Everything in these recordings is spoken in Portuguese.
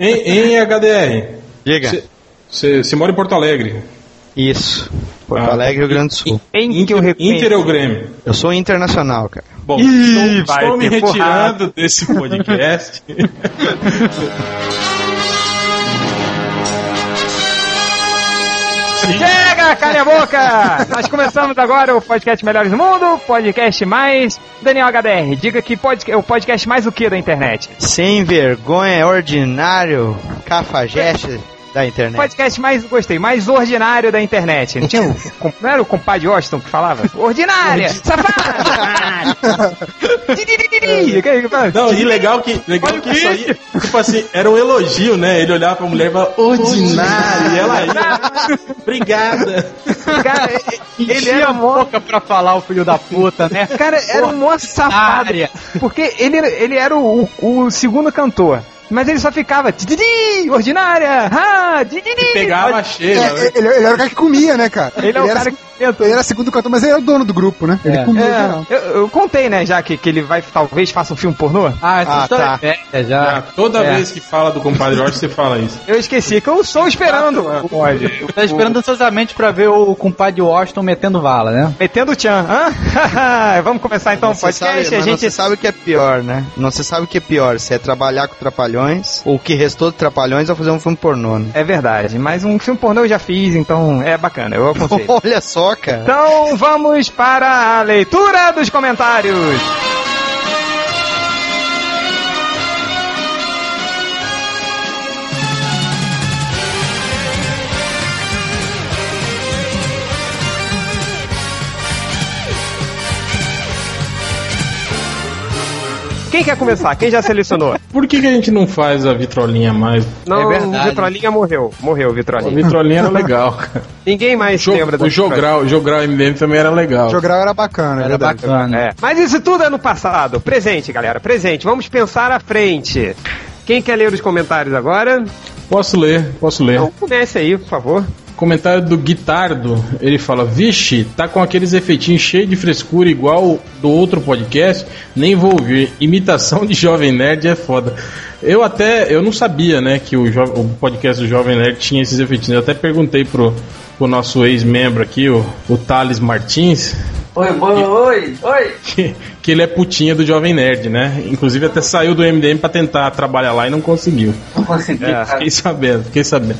Em, em HDR. Diga. Você mora em Porto Alegre. Isso. Porto Ah. Alegre, Rio Grande do Sul. Em que eu Inter. Inter ou Grêmio? Eu sou internacional, cara. Bom, Ih, estou, vai estou me retirando desse podcast. Chega, a boca! Nós começamos agora o podcast Melhores do Mundo, podcast mais Daniel HDR. Diga que pod... é o podcast mais o que da internet? Sem vergonha, ordinário, cafajeste da internet. Podcast mais, gostei, mais ordinário da internet. Não, tinha o, com- não era o compadre Washington que falava? Ordinária! Que- Não, e legal que, legal que o isso aí, tipo assim, era um elogio, né? Ele olhava pra mulher e falava, ordinário, e ela ia, obrigada. Cara, ele Enchia era a mó boca pra falar o filho da puta, né? Cara, era um mó safado. Porque ele, ele era o, o, o segundo cantor. Mas ele só ficava Didi, ordinária, ha, didi. Pegava cheia, É, né? ele, ele era o cara que comia, né, cara? Ele é o era, cara que inventou. Ele era segundo cantor, mas ele era o dono do grupo, né? Ele É. comia É, geral. eu, eu contei, né, já que, que ele vai, talvez faça um filme pornô. Ah, essa Ah, história tá. é velha já. Ah, Toda É. vez que fala do compadre Jorge, você fala isso. Eu esqueci que eu estou esperando. Pode. Tá esperando ansiosamente pra ver o compadre Washington metendo vala, né? Metendo o tchan. Hã? Vamos começar então o Você sabe, podcast. a não gente se sabe o que é pior, né? Não se sabe o que é pior, se é trabalhar com trapalhões, ou o que restou de trapalhões ou fazer um filme pornô, né? É verdade, mas um filme pornô eu já fiz, então é bacana, eu aconselho. Olha só, Então vamos para a leitura dos comentários. Quem quer começar? Quem já selecionou? Por que, que a gente não faz a vitrolinha mais? Não, É verdade. Vitrolinha morreu. Morreu o A Vitrolinha. vitrolinha era legal, cara. Ninguém mais Jo- lembra do o Jogral, o Jogral MDM também era legal. Jogral era bacana, é Era verdade. bacana. É. Mas isso tudo é no passado. Presente, galera. Presente. Vamos pensar à frente. Quem quer ler os comentários agora? Posso ler, posso ler. Então comece aí, por favor. Comentário do Guitardo, ele fala: Vixe, tá com aqueles efeitinhos cheios de frescura igual do outro podcast, nem vou ouvir. Imitação de Jovem Nerd é foda. Eu até, eu não sabia, né, que o, o podcast do Jovem Nerd tinha esses efeitinhos. Eu até perguntei pro, pro nosso ex-membro aqui, o, o Thales Martins, Oi, oi, oi, oi. que, que ele é putinha do Jovem Nerd, né? Inclusive até saiu do MDM pra tentar trabalhar lá e não conseguiu. Não consegui, É. Fiquei sabendo, fiquei sabendo.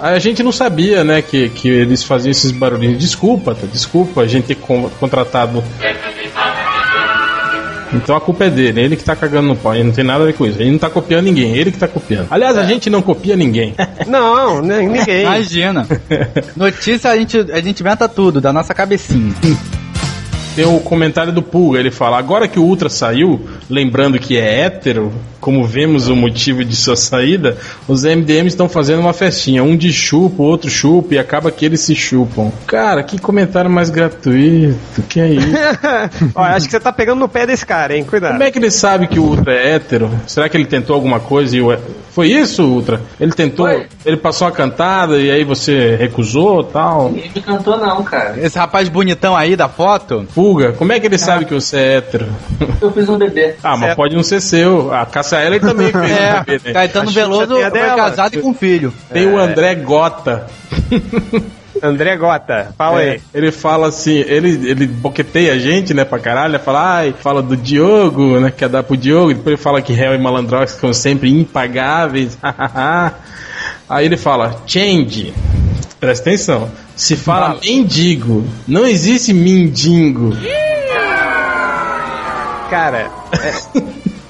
A gente não sabia, né, que, que eles faziam esses barulhinhos. Desculpa, tá? Desculpa a gente ter con- contratado. Então a culpa é dele, é ele que tá cagando no pau, ele não tem nada a ver com isso. Ele não tá copiando ninguém, é ele que tá copiando. Aliás, a gente não copia ninguém. Não, ninguém. Imagina. Notícia a gente, a gente inventa tudo, da nossa cabecinha. Tem o comentário do Pulga, ele fala: agora que o Ultra saiu, lembrando que é hétero, como vemos o motivo de sua saída, os MDMs estão fazendo uma festinha. Um de chupa, o outro chupa, e acaba que eles se chupam. Cara, que comentário mais gratuito, que é isso? Ó, acho que você tá pegando no pé desse cara, hein? Cuidado. Como é que ele sabe que o Ultra é hétero? Será que ele tentou alguma coisa e o... Foi isso, Ultra? Ele tentou, Foi. ele passou uma cantada e aí você recusou tal? Ninguém me cantou não, cara. Esse rapaz bonitão aí da foto, Pulga, como é que ele sabe que você é hétero? Eu fiz um bebê. Ah, mas Certo. pode não ser seu. A Cássia Eller também fez é, um bebê, né? Caetano Veloso dela. casado e com filho. Tem o André Gota. André Gota, fala É, aí. ele fala assim, ele, ele boqueteia a gente, né, pra caralho, fala, ai, fala do Diogo, né, quer dar pro Diogo, depois ele fala que réu e malandrox ficam sempre impagáveis, aí ele fala, change, presta atenção, se fala mendigo, não existe mendigo. Cara, é...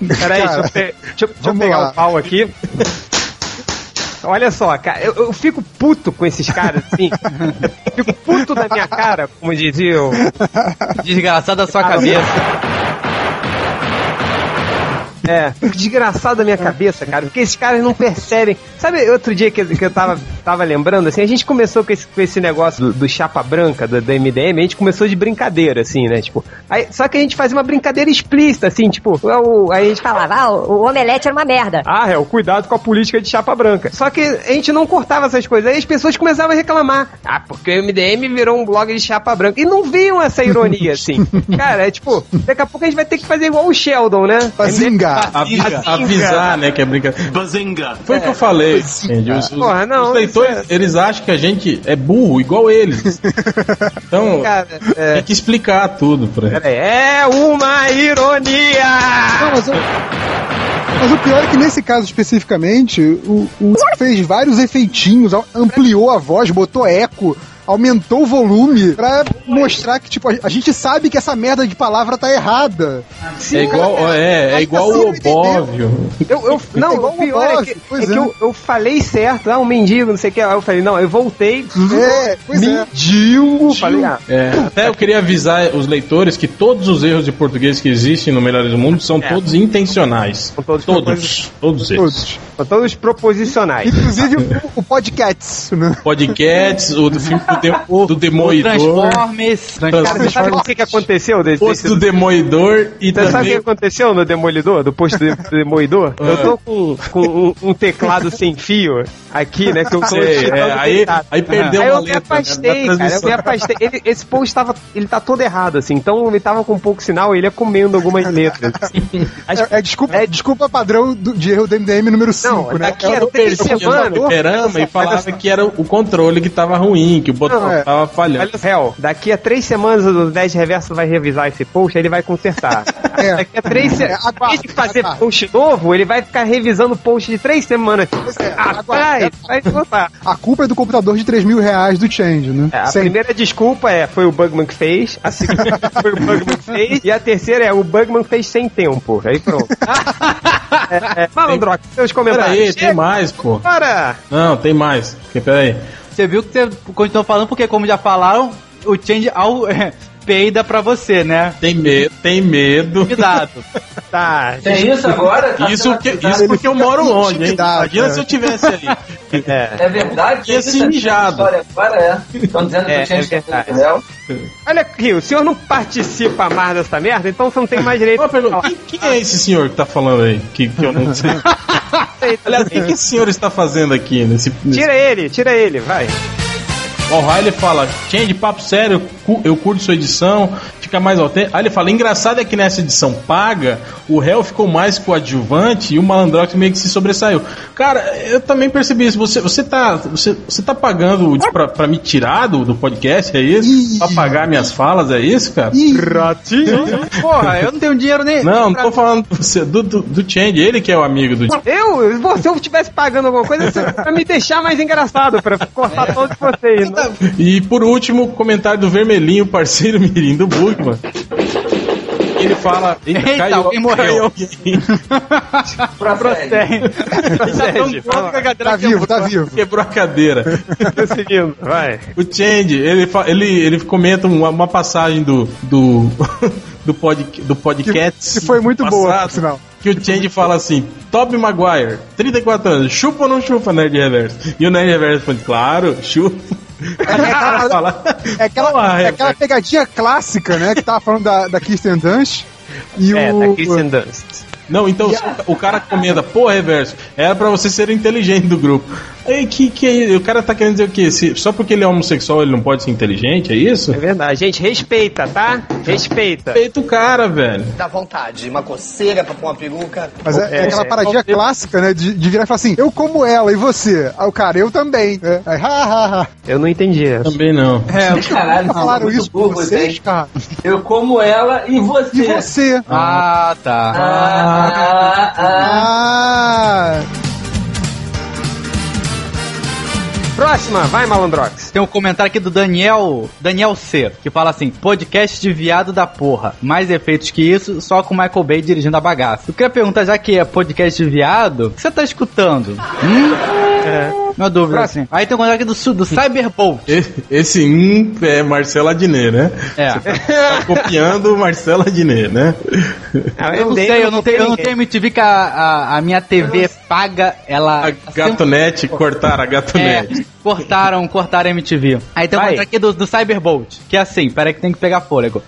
peraí, deixa eu, pe- deixa eu- deixa eu vamos pegar lá. o pau aqui. Olha só, cara, eu, eu fico puto com esses caras, assim. Eu fico puto da minha cara, como dizia o. Desgraçado da sua cabeça. É, desgraçado da minha cabeça, cara, porque esses caras não percebem. Sabe, outro dia que, que eu tava, tava lembrando, assim, a gente começou com esse, com esse negócio do, do chapa branca, do, do MDM, a gente começou de brincadeira, assim, né? Tipo, aí, só que a gente fazia uma brincadeira explícita, assim, tipo, é o- aí a gente falava, ah, o o omelete era uma merda. ah, é, o cuidado com a política de chapa branca. Só que a gente não cortava essas coisas. Aí as pessoas começavam a reclamar. Ah, porque o MDM virou um blog de chapa branca. E não viam essa ironia, assim. Cara, é tipo, daqui a pouco a gente vai ter que fazer igual o Sheldon, né? Pra MDM zingar. avi- Bazinga. avisar, né, que é brincadeira. Bazinga. Foi o que eu falei. entende? Os, os- Porra, não, os leitores, é- eles acham que a gente é burro, igual eles. Então, Cara, é, tem que explicar tudo pra eles. peraí, é uma ironia! Não, mas, eu- mas o pior é que nesse caso especificamente, o, o fez vários efeitinhos, am- ampliou a voz, botou eco, aumentou o volume pra mostrar que, tipo, a, gente sabe que essa merda de palavra tá errada. É igual, é, é igual o Obóvio. Eu, eu, não, É o pior é que, pois é que é. eu, eu falei certo, ah, um mendigo, não sei o que. Aí eu falei, não, eu voltei. É, pois é. Mendigo! Falei, ah, É, até eu queria avisar os leitores que todos os erros de português que existem no Melhores do Mundo são É. todos intencionais. São todos todos, todos eles. Todos. são todos proposicionais. Inclusive o, o podcast, né? Podcasts, o do filme do, de, do Demoidor, Transformers. Cara, você sabe o que, que aconteceu desse, posto do desse Demoidor e Você sabe o que também... aconteceu no Demolidor, do posto do Demolidor? Eu tô com, com um, um teclado sem fio aqui, né? Que eu tô Sei, é, aí, aí perdeu Aí uma eu me letra né, afastei, na cara. Eu me afastei. Ele- esse post tava. Ele tá todo errado, assim. Então ele tava com pouco sinal ele ia comendo algumas letras. É, é desculpa, desculpa padrão do, de erro do MDM número 5, Não, né? daqui É a o- no fliperama e falava que era o controle que tava ruim, que o botão Não, é. tava falhando. Olha, Hell, daqui a três semanas o 10 Reverso vai revisar esse post, aí ele vai consertar. É. Daqui a três É, semanas. aguarde, Em vez de fazer aguarde. post novo, ele vai ficar revisando o post de três semanas. É, Atrás, vai voltar. a culpa é do computador de 3 mil reais do Change, né? É, a Sempre. primeira desculpa é foi o Bugman que fez, a segunda foi o Bugman que fez, e a terceira é o Bugman fez sem tempo. Aí pronto. é, é, Malandrox, seus comentários. Peraí, tem mais, pô. Bora! Não, tem mais. Porque, Peraí. Você viu que você continuou falando, porque como já falaram, o change ao, peida pra você, né? Tem medo, tem medo. Cuidado. Tá. Tem isso agora? Tá Isso, que, isso porque eu moro longe, hein? intimidado, Imagina né? se eu tivesse ali. É. É verdade? Tinha Tem se isso? mijado. Agora é. Estão dizendo que É, eu tinha é esquecido verdade. Olha aqui, o senhor não participa mais dessa merda, então você não tem mais direito Uma pergunta, quem, quem é esse senhor que tá falando aí? Que, que eu não sei. Aliás, o que, que esse senhor está fazendo aqui nesse. nesse... Tira ele, tira ele, vai. O Riley fala, Change, papo sério, eu curto sua edição, fica mais autêntico. Aí ele fala, engraçado é que nessa edição paga, o réu ficou mais coadjuvante e o Malandrox meio que se sobressaiu. Cara, eu também percebi isso. Você, você, tá, você, você tá pagando pra, pra me tirar do, do podcast, é isso? Ih. Pra pagar minhas falas, é isso, cara? Ih, Porra, eu não tenho dinheiro nem. Não, não tô falando do, você- do, do, Change, ele que é o amigo do Eu, se eu estivesse pagando alguma coisa, isso pra me deixar mais engraçado, pra cortar todos vocês. Não? E por último, comentário do Vermelhinho, parceiro mirim do Bugman. Ele fala. Eita, alguém morreu. caiu alguém. Prossegue. Tá que Tá vivo, tá vivo. Quebrou a cadeira. Tô seguindo, vai. O Change, ele, ele, ele comenta uma, uma passagem do. do. do, pod, do podcast. que foi muito boa, passado, por sinal. Que o Change fala assim: Toby Maguire, 34 anos, chupa ou não chupa Nerd Reverso? E o Nerd Reverso fala: Claro, chupa. É aquela, "Porra, é aquela pegadinha clássica, né? Que tava falando da, da Kirsten Dunst. E É, o. tá Kristen Dunst. Não, então se o- o cara comenta, pô, reverso, era pra você ser inteligente do grupo. Aí, que, que é- o cara tá querendo dizer o quê? Se- só porque ele é homossexual ele não pode ser inteligente, é isso? É verdade. Gente, respeita, tá? Respeita. Respeita o cara, velho. Dá vontade, uma coceira pra pôr uma peruca. Mas é, é É, aquela é. paradinha clássica, né? De, de virar e falar assim: eu como ela e você. Aí o cara, eu também. É, aí, ha, ha, ha. Eu não entendi essa. Também não. Caralho, Não falaram isso burro, vocês, cara? Eu como ela e você. E você? Ah, tá. Ah, ah, ah. Ah! Próxima, vai, Malandrox. Tem um comentário aqui do Daniel, Daniel C, que fala assim: podcast de viado da porra. Mais efeitos que isso, só com Michael Bay dirigindo a bagaça. Eu queria perguntar, já que é podcast de viado, o que você tá escutando? Hum? É. Uma dúvida, assim. Aí tem um comentário aqui do, do Cyberbolt. E- Esse um é Marcelo Adnet, né? É. Tá copiando o Marcelo Adnet, né? Ah, Eu não dei, sei, eu não tenho, eu não tenho MTV que a, a, a minha TV paga, ela. A Gatonete, cortaram a É, Gatonete. Cortaram, cortaram a MTV. Aí tem um aqui do, do Cyberbolt, que é assim, peraí que tem que pegar fôlego.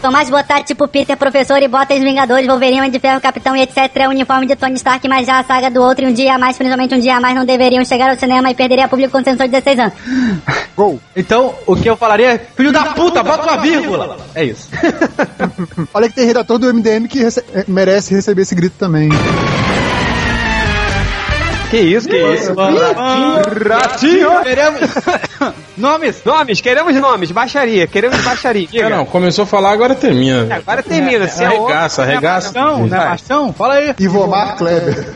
Tomás botar tipo Peter, professor e bota os Vingadores, Wolverine, Homem de Ferro, Capitão e etc. É o uniforme de Tony Stark, mas já a saga do outro e um dia a mais, principalmente um dia a mais, não deveriam chegar ao cinema e perderia público com sensor de 16 anos. Gol. Então, o que eu falaria é: Filho da puta, bota uma vírgula! É isso. Olha que tem redator do MDM que rece- eh, merece receber esse grito também. Que isso, que isso. Ratinho! Queremos. Nomes! Nomes, queremos nomes, baixaria, queremos baixaria. Não, não, começou a falar, agora termina. Agora termina, se é Arregaça, arregaça. Não, não é? Fala aí. Ivomar Kleber.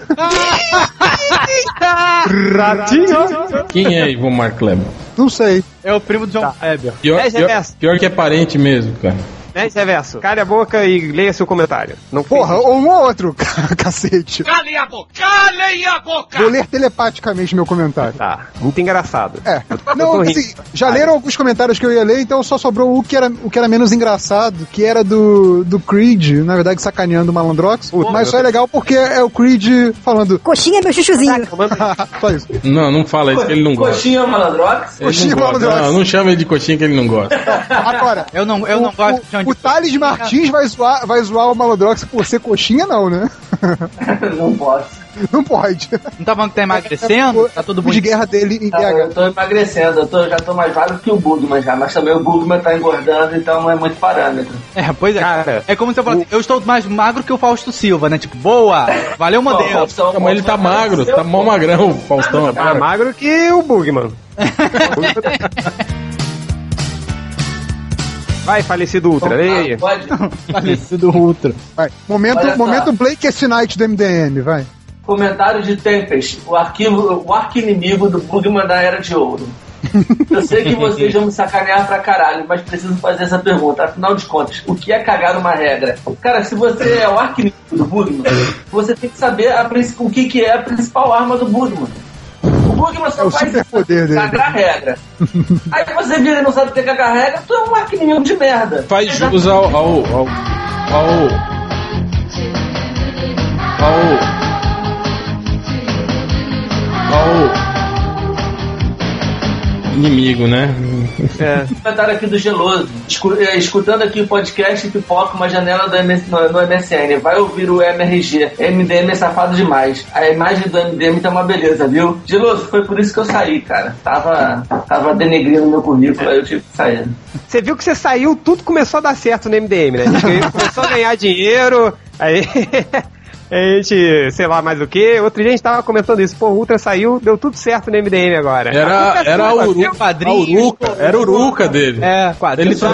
Ratinho! Quem é Ivomar Kleber? Não sei. É o primo do John Kleber. Pior, Dez pior, reverso. pior que é parente mesmo, cara. Né, reverso. Cale a boca e leia seu comentário. Não Porra, ou um ou outro, cacete. Calem a boca! Calem a boca! Vou ler telepaticamente meu comentário. Tá, muito engraçado. É. Não, assim, já leram alguns comentários que eu ia ler, então só sobrou o que era, o que era menos engraçado, que era do, do Creed, na verdade sacaneando o Malandrox. mas só é legal porque é o Creed falando. Coxinha é meu chuchuzinho. só isso. Não, não fala isso que ele não gosta. Coxinha malandrox? Ele Coxinha não gosta. Malandrox. Não, não chama ele de coxinha que ele não gosta. Agora, Eu não, eu não o, gosto de de o Thales Martins vai zoar, vai zoar o Malandrox por ser coxinha, não, né? Não posso. Não pode. Não tá falando que tá emagrecendo? Tá tudo O de bonito. guerra dele em Tá, eu tô emagrecendo, eu tô, já tô mais magro que o Bugman já, mas também o Bugman tá engordando, então não é muito parâmetro. É, pois é. Cara, é como se eu falasse, eu estou mais magro que o Fausto Silva, né? Tipo, boa! Valeu, modelo! Não, mas ele tá magro, tá mó magrão o Faustão. Tá Para. magro que o Bugman. Vai, falecido Ultra, aí. Pode. Falecido Ultra. Vai. Momento, momento Blake S. Night do MDM, vai. Comentário de Tempest, o arquivo, o arqui-inimigo do Bugman da Era de Ouro. Eu sei que vocês vão me sacanear pra caralho, mas preciso fazer essa pergunta. Afinal de contas, o que é cagar uma regra? Cara, se você é o arqui-inimigo do Bugman, você tem que saber a o que, que é a principal arma do Bugman. O Bugman só É o faz superpoder dele. cagar regra. Aí você vira e não sabe o que é cagar regra, tu é um arqui-inimigo de merda. Faz jus ao. ao. ao. ao. ao, ao inimigo, né? É. comentário aqui do Geloso. Escu- é, escutando aqui o podcast pipoca uma janela do MS, no, no MSN. Vai ouvir o MRG. MDM é safado demais. A imagem do MDM tá uma beleza, viu? Geloso, foi por isso que eu saí, cara. Tava, tava denegrindo meu currículo, aí eu tive que sair. Você viu que você saiu, tudo começou a dar certo no MDM, né? A gente ganhou- começou a ganhar dinheiro, aí. A gente, sei lá mais o que. Outro dia a gente tava comentando isso. Pô, o Ultra saiu, deu tudo certo no MDM agora. Era, era a Uruca, a quadrinhos, Uruca, era a Uruca dele. É, quadrinho. Ele tá,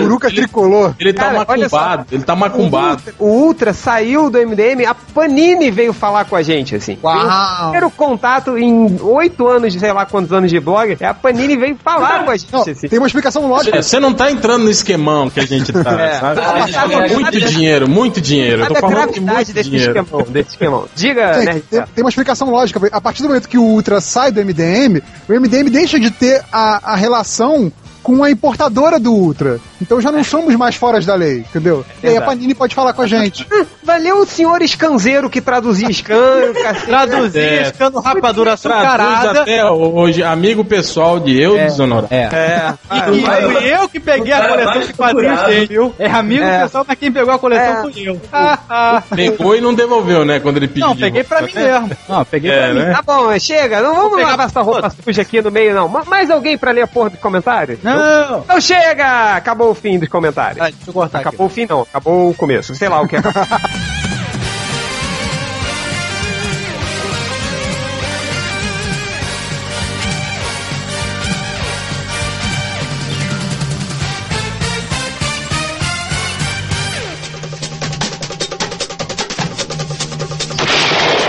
O Uruca tricolor. ele tá Cara, macumbado, ele tá macumbado. O Ultra saiu do MDM, a Panini veio falar com a gente, assim. Uau. O primeiro contato em oito anos, sei lá quantos anos de blog, é a Panini veio falar com a gente, Não, assim. tem uma explicação lógica. Você não tá entrando no esquemão que a gente tá, É. sabe? Ah, sabe- muito dinheiro, muito dinheiro. Eu tô a falando de gravidade desse esquemão, desse esquemão. Diga, Tem, né, tem- tem uma explicação lógica. A partir do momento que o Ultra sai do MDM, o MDM deixa de ter a, a relação com a importadora do Ultra. Então já não somos mais fora da lei, entendeu? E aí a. Panini pode falar com a gente. Valeu o senhor escanzeiro que traduzia scan, cacete. Traduzir, É. escando rapadura Traduz até hoje, amigo pessoal de eu desonorado. É. É. E fui eu que peguei a coleção de quadrinhos dele, viu? É amigo É. pessoal, mas quem pegou a coleção É. fui eu. Ah, ah. Pegou e não devolveu, né? Quando ele pediu. Não, peguei pra mim mesmo. Não, peguei É, pra mim. né? Tá bom, chega. Não vamos lavar essa roupa suja aqui no meio, não. Ma- Mais alguém pra ler a porra dos comentários? Não! Então chega! Acabou o fim dos comentários. Ah, cortar aqui. Acabou o fim, não. Acabou o começo. Sei lá o que é.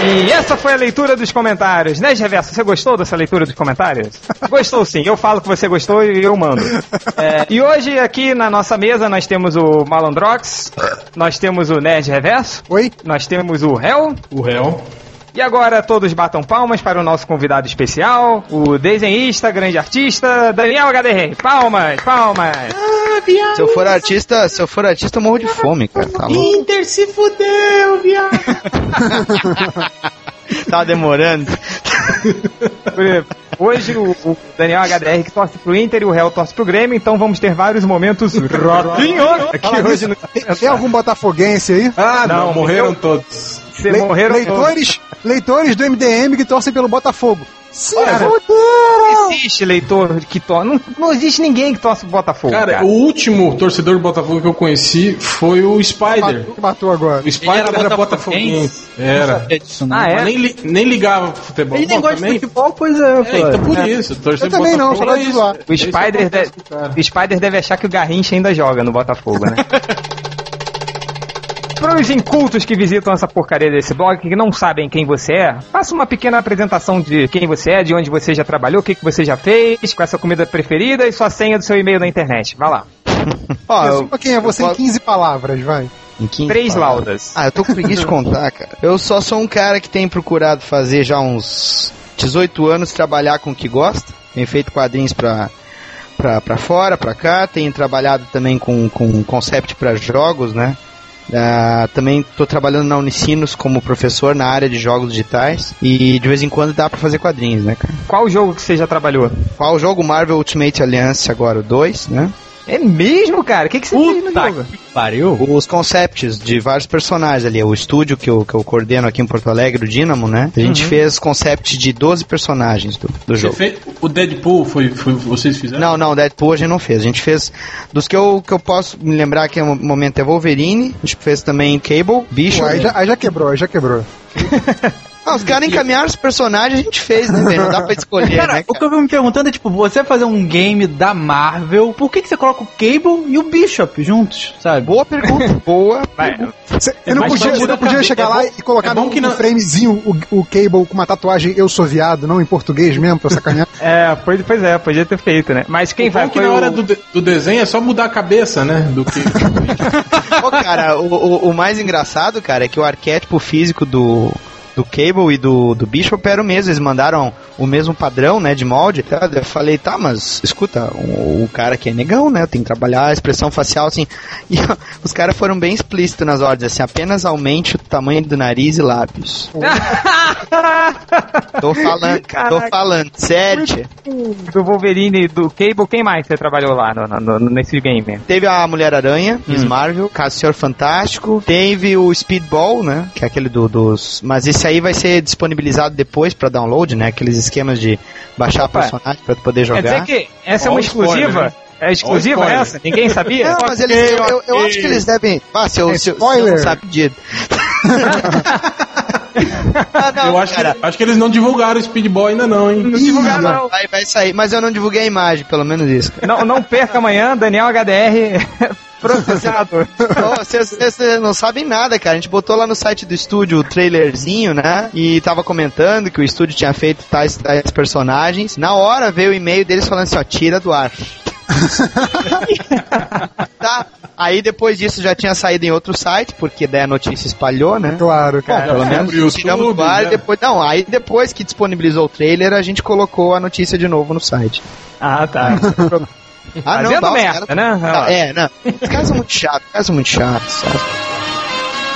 E essa foi a leitura dos comentários. Né, Reverso? Você gostou dessa leitura dos comentários? Gostou sim. Eu falo que você gostou e eu mando. É, e hoje aqui na nossa mesa nós temos o Malandrox, nós temos o Nerd Reverso, Oi? nós temos o Hell. O réu. E agora todos batam palmas para o nosso convidado especial, o desenhista, grande artista, Daniel HDR. Palmas, palmas. Se eu for artista, se eu for artista, eu morro de fome, cara. Tá louco? Inter se fudeu, viado! Tá demorando. Hoje o, o Daniel HDR que torce pro Inter e o Hell torce pro Grêmio, então vamos ter vários momentos rotinhos aqui Fala hoje no... tem, tem algum botafoguense aí? Ah, não, Não, morreram eu- todos. Le- morreram todos. leitores, leitores do MDM que torcem pelo Botafogo. Se Cara, fuderam! Existe leitor que torce. Não, não existe ninguém que torce pro Botafogo. Cara, Cara, o último torcedor do Botafogo que eu conheci foi o Spider. Matou, matou agora. O Spider Ele era, era botafoguense. Não Era. disso, não. Ah, é? Mas nem, li- nem ligava pro futebol. Ele nem gosta de também- futebol, pois é. É, então por isso. torcer Eu também não, só Botafogo é de isso. zoar. o É isso que Spider, de- o cara. o Spider deve achar que o Garrincha ainda joga no Botafogo, né? Para os incultos que visitam essa porcaria desse blog, que não sabem quem você é, faça uma pequena apresentação de quem você é, de onde você já trabalhou, o que, que você já fez, qual é a sua comida preferida e sua senha do seu e-mail na internet. Vai lá. Ó, eu- Resuma quem é você em 15 palavras, vai. em 15 Três palavras. laudas. Ah, eu tô com preguiça de contar, cara. Eu só sou um cara que tem procurado fazer já uns 18 anos trabalhar com o que gosta. Tenho feito quadrinhos pra, pra, pra fora, pra cá. Tenho trabalhado também com, com concept pra jogos, né? Ah, também tô trabalhando na Unicinos como professor na área de jogos digitais. E de vez em quando dá pra fazer quadrinhos, né, cara? Qual jogo que você já trabalhou? Qual o jogo Marvel Ultimate Alliance agora, o 2, né? É mesmo, cara? O que, que você fez no Puta jogo? que pariu. Os concepts de vários personagens ali. O estúdio que eu, que eu coordeno aqui em Porto Alegre, o Dynamo, né? A gente fez concept de 12 personagens do, do jogo. fez, o Deadpool foi, foi vocês fizeram? Não, não, Deadpool a gente não fez. A gente fez. Dos que eu, que eu posso me lembrar que no momento é Wolverine, a gente fez também Cable, Bicho. Pô, aí, já, aí já quebrou, aí já quebrou. Ah, os caras encaminharam os personagens, a gente fez, né, velho? Não dá pra escolher, Cara, né? o que eu fico me perguntando é, tipo, você fazer um game da Marvel, por que, que você coloca o Cable e o Bishop juntos, sabe? Boa pergunta, boa. Cê- eu não podia, você mudar não podia chegar cabeça. lá É bom- e colocar é bom no, que no não- framezinho o, o Cable com uma tatuagem Eu Sou Viado, não em português mesmo, pra sacanear. É, pois, pois é, podia ter feito, né? Mas quem vai que na o- hora do, de- do desenho é só mudar a cabeça, né? Do que. Pô, cara, o, o, o mais engraçado, cara, é que o arquétipo físico do, do Cable e do, do Bishop era o mesmo. Eles mandaram o mesmo padrão, né, de molde. Eu falei, tá, mas escuta, o, o cara aqui é negão, né? Tem que trabalhar a expressão facial, assim. E os caras foram bem explícitos nas ordens, assim, apenas aumente o tamanho do nariz e lábios. tô falando, tô Caraca. falando, sério. do Wolverine e do Cable, quem mais você trabalhou lá no, no- nesse game? Teve a Mulher-Aranha, Miss Marvel, Caso Senhor Fantástico. Teve o Speedball, né? Que é aquele do- dos. Mas esse aí vai ser disponibilizado depois pra download, né? Aqueles esquemas de baixar Opa. personagem pra tu poder Quer jogar. dizer que essa é uma spoiler, exclusiva? hein? É exclusiva essa? Ninguém sabia? Não, mas eles, eu, eu- eu acho que eles devem. Ah, se eu, É se eu, se eu spoiler. não sabia. ah, não, eu acho, que, acho que eles não divulgaram o Speedball ainda não, hein? Não divulgaram, não. Vai, vai sair, mas eu não divulguei a imagem, pelo menos isso. Não, não perca amanhã, Daniel HDR, processador. Vocês não sabem nada, cara. A gente botou lá no site do estúdio o trailerzinho, né? E tava comentando que o estúdio tinha feito tais, tais personagens. Na hora veio o e-mail deles falando assim, ó, tira do ar. tá. Aí depois disso já tinha saído em outro site, porque daí a notícia espalhou, né? Claro, Bom, cara. pelo menos tiramos do ar né? e depois. Não, aí depois que disponibilizou o trailer, a gente colocou a notícia de novo no site. Ah, tá. Ah, Fazendo dá, os merda, caras- né? Ah, é, não. Os caras são muito chatos, os caras são muito chatos.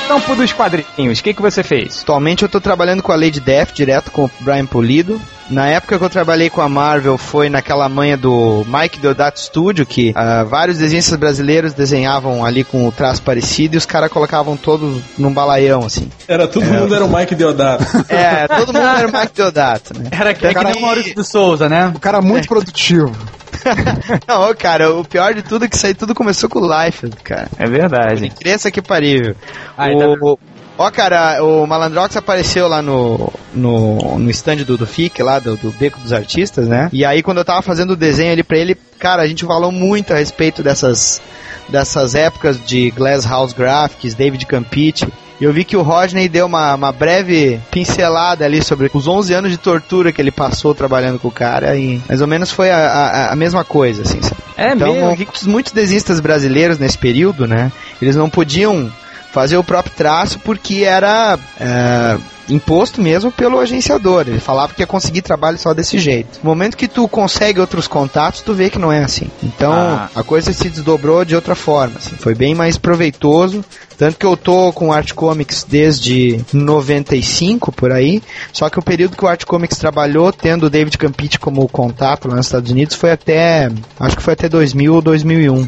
Campo dos quadrinhos, o que, que você fez? Atualmente eu tô trabalhando com a Lady Death direto com o Brian Polido. Na época que eu trabalhei com a Marvel foi naquela manha do Mike Deodato Studio, que ah, vários desenhistas brasileiros desenhavam ali com o traço parecido e os caras colocavam todos num balaião, assim. Era todo mundo era o Mike Deodato. É, todo mundo era o Mike Deodato, né? Era que, é que nem o Maurício de Souza, né? O cara muito produtivo. Não, cara, o pior de tudo é que isso aí tudo começou com o Life, cara. É verdade. Cresça que parível. Aí, o, Ó, cara, o Malandrox apareceu lá no, no, no stand do, do FIC, lá do, do Beco dos Artistas, né? E aí, quando eu tava fazendo o desenho ali pra ele, cara, a gente falou muito a respeito dessas, dessas épocas de Glass House Graphics, David Campite. E eu vi que o Rodney deu uma, uma breve pincelada ali sobre os 11 anos de tortura que ele passou trabalhando com o cara e mais ou menos foi a, a, a mesma coisa, assim, sabe? É então, mesmo? muitos, muitos desenhistas brasileiros nesse período, né? Eles não podiam fazer o próprio traço porque era é, imposto mesmo pelo agenciador. Ele falava que ia conseguir trabalho só desse jeito. No momento que tu consegue outros contatos, tu vê que não é assim. Então Ah. a coisa se desdobrou de outra forma. assim. Foi bem mais proveitoso. Tanto que eu tô com Art Comics desde 95 por aí. Só que o período que o Art Comics trabalhou, tendo o David Campite como contato lá nos Estados Unidos, foi até. Acho que foi até 2000 ou 2001.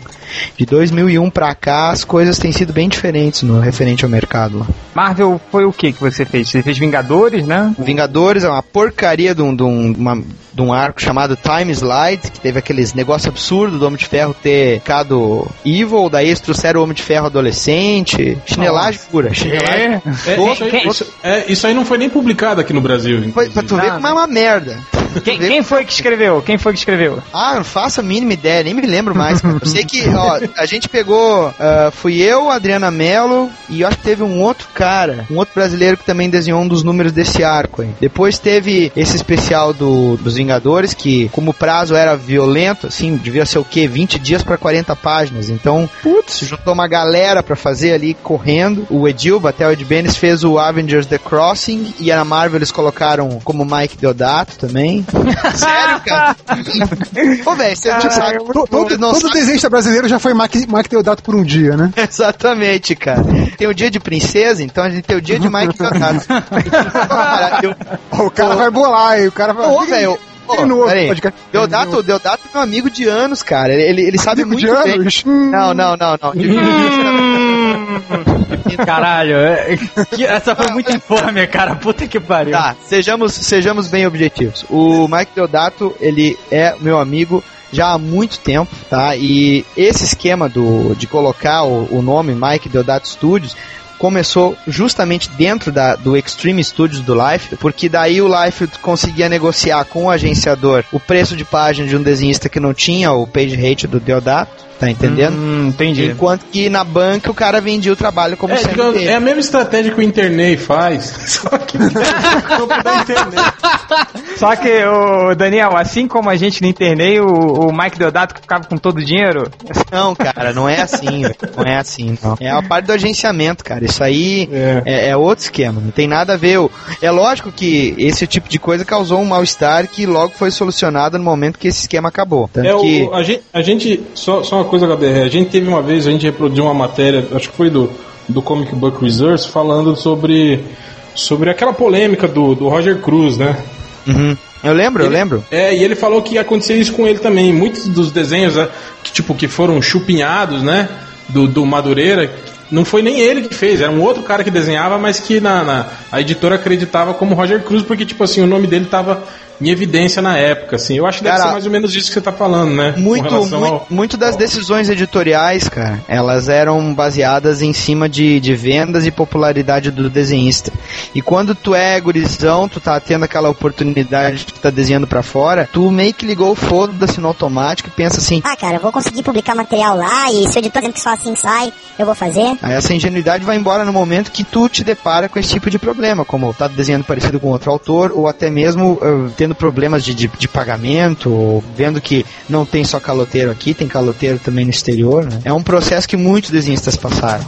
De 2001 pra cá, as coisas têm sido bem diferentes no referente ao mercado lá. Marvel foi o que que você fez? Você fez Vingadores, né? Vingadores é uma porcaria de um, de um, uma- de um arco chamado Time Slide, que teve aqueles negócio absurdo do Homem de Ferro ter ficado evil, daí eles trouxeram o Homem de Ferro adolescente, chinelagem pura, chinelagem. É, isso, aí, isso- é, isso aí não foi nem publicado aqui no Brasil. Foi, pra tu ver como é uma merda. Quem, quem foi que escreveu? Quem foi que escreveu? Ah, não faço a mínima ideia, nem me lembro mais. cara. Eu sei que, ó, a gente pegou. ah, fui eu, Adriana Mello, e eu acho que teve um outro cara, um outro brasileiro que também desenhou um dos números desse arco aí. Depois teve esse especial do, dos Vingadores, que, como o prazo era violento, assim, devia ser o quê? 20 dias pra 40 páginas. Então, putz, juntou uma galera pra fazer ali correndo. O Edil, até o Ed Benes, fez o Avengers The Crossing, e na Marvel eles colocaram como Mike Deodato também. Sério, cara? Ô, velho, você não sabe. To- Todo, todo sabe- desenhista brasileiro já foi Mike, Mike Deodato por um dia, né? Exatamente, cara. Tem o dia de princesa, então a gente tem o dia de Mike Deodato. cara, eu, o cara vai bolar aí, o cara vai. Ô, velho, ô, De novo, peraí. podcast. Deodato, Deodato é meu amigo de anos, cara. Ele, ele sabe Amigo de muito bem. anos? Hum. Não, não, não, não. Caralho, é- que- essa foi muito infame, cara. Puta que pariu. Tá, sejamos, sejamos bem objetivos. O Mike Deodato, ele é meu amigo já há muito tempo, tá? E esse esquema do, de colocar o, o nome Mike Deodato Studios começou justamente dentro da, do Extreme Studios do Life, porque daí o Life conseguia negociar com o agenciador o preço de página de um desenhista que não tinha o page rate do Deodato, tá entendendo? Hum, entendi. Enquanto que na banca o cara vendia o trabalho como É, dele. é a mesma estratégia que o Internet faz, só que da internet. Só que, o Daniel, assim como a gente no internet, o, o Mike Deodato que ficava com todo o dinheiro. Não, cara, não é assim, velho. não é assim, não. É a parte do agenciamento, cara. Isso aí É. é, é outro esquema, não tem nada a ver. O- É lógico que esse tipo de coisa causou um mal-estar que logo foi solucionado no momento que esse esquema acabou. Tanto É, o- que. a gente, a gente só, só uma coisa, HDR, a gente teve uma vez, a gente reproduziu uma matéria, acho que foi do, do Comic Book Resource, falando sobre, sobre aquela polêmica do, do Roger Cruz, né? Uhum. Eu lembro, eu Ele- lembro. É, e ele falou que ia acontecer isso com ele também. Muitos dos desenhos né, que, tipo, que foram chupinhados, né? Do, do Madureira, não foi nem ele que fez, era um outro cara que desenhava, mas que na, na- a editora acreditava como Roger Cruz, porque, tipo assim, o nome dele tava em evidência na época, assim. Eu acho que deve Cara, ser mais ou menos disso que você tá falando, né? Muito, muito, ao- muito das decisões editoriais, cara, elas eram baseadas em cima de, de vendas e popularidade do desenhista. E quando tu é gurizão, tu tá tendo aquela oportunidade de tá desenhando pra fora, tu meio que ligou o foda-se no automático e pensa assim, Ah, cara, eu vou conseguir publicar material lá e se o editor dizendo que só assim sai, eu vou fazer. Aí essa ingenuidade vai embora no momento que tu te depara com esse tipo de problema, como tá desenhando parecido com outro autor, ou até mesmo eh, tendo problemas de, de, de pagamento, ou vendo que não tem só caloteiro aqui, tem caloteiro também no exterior. Né? É um processo que muitos desenhistas passaram.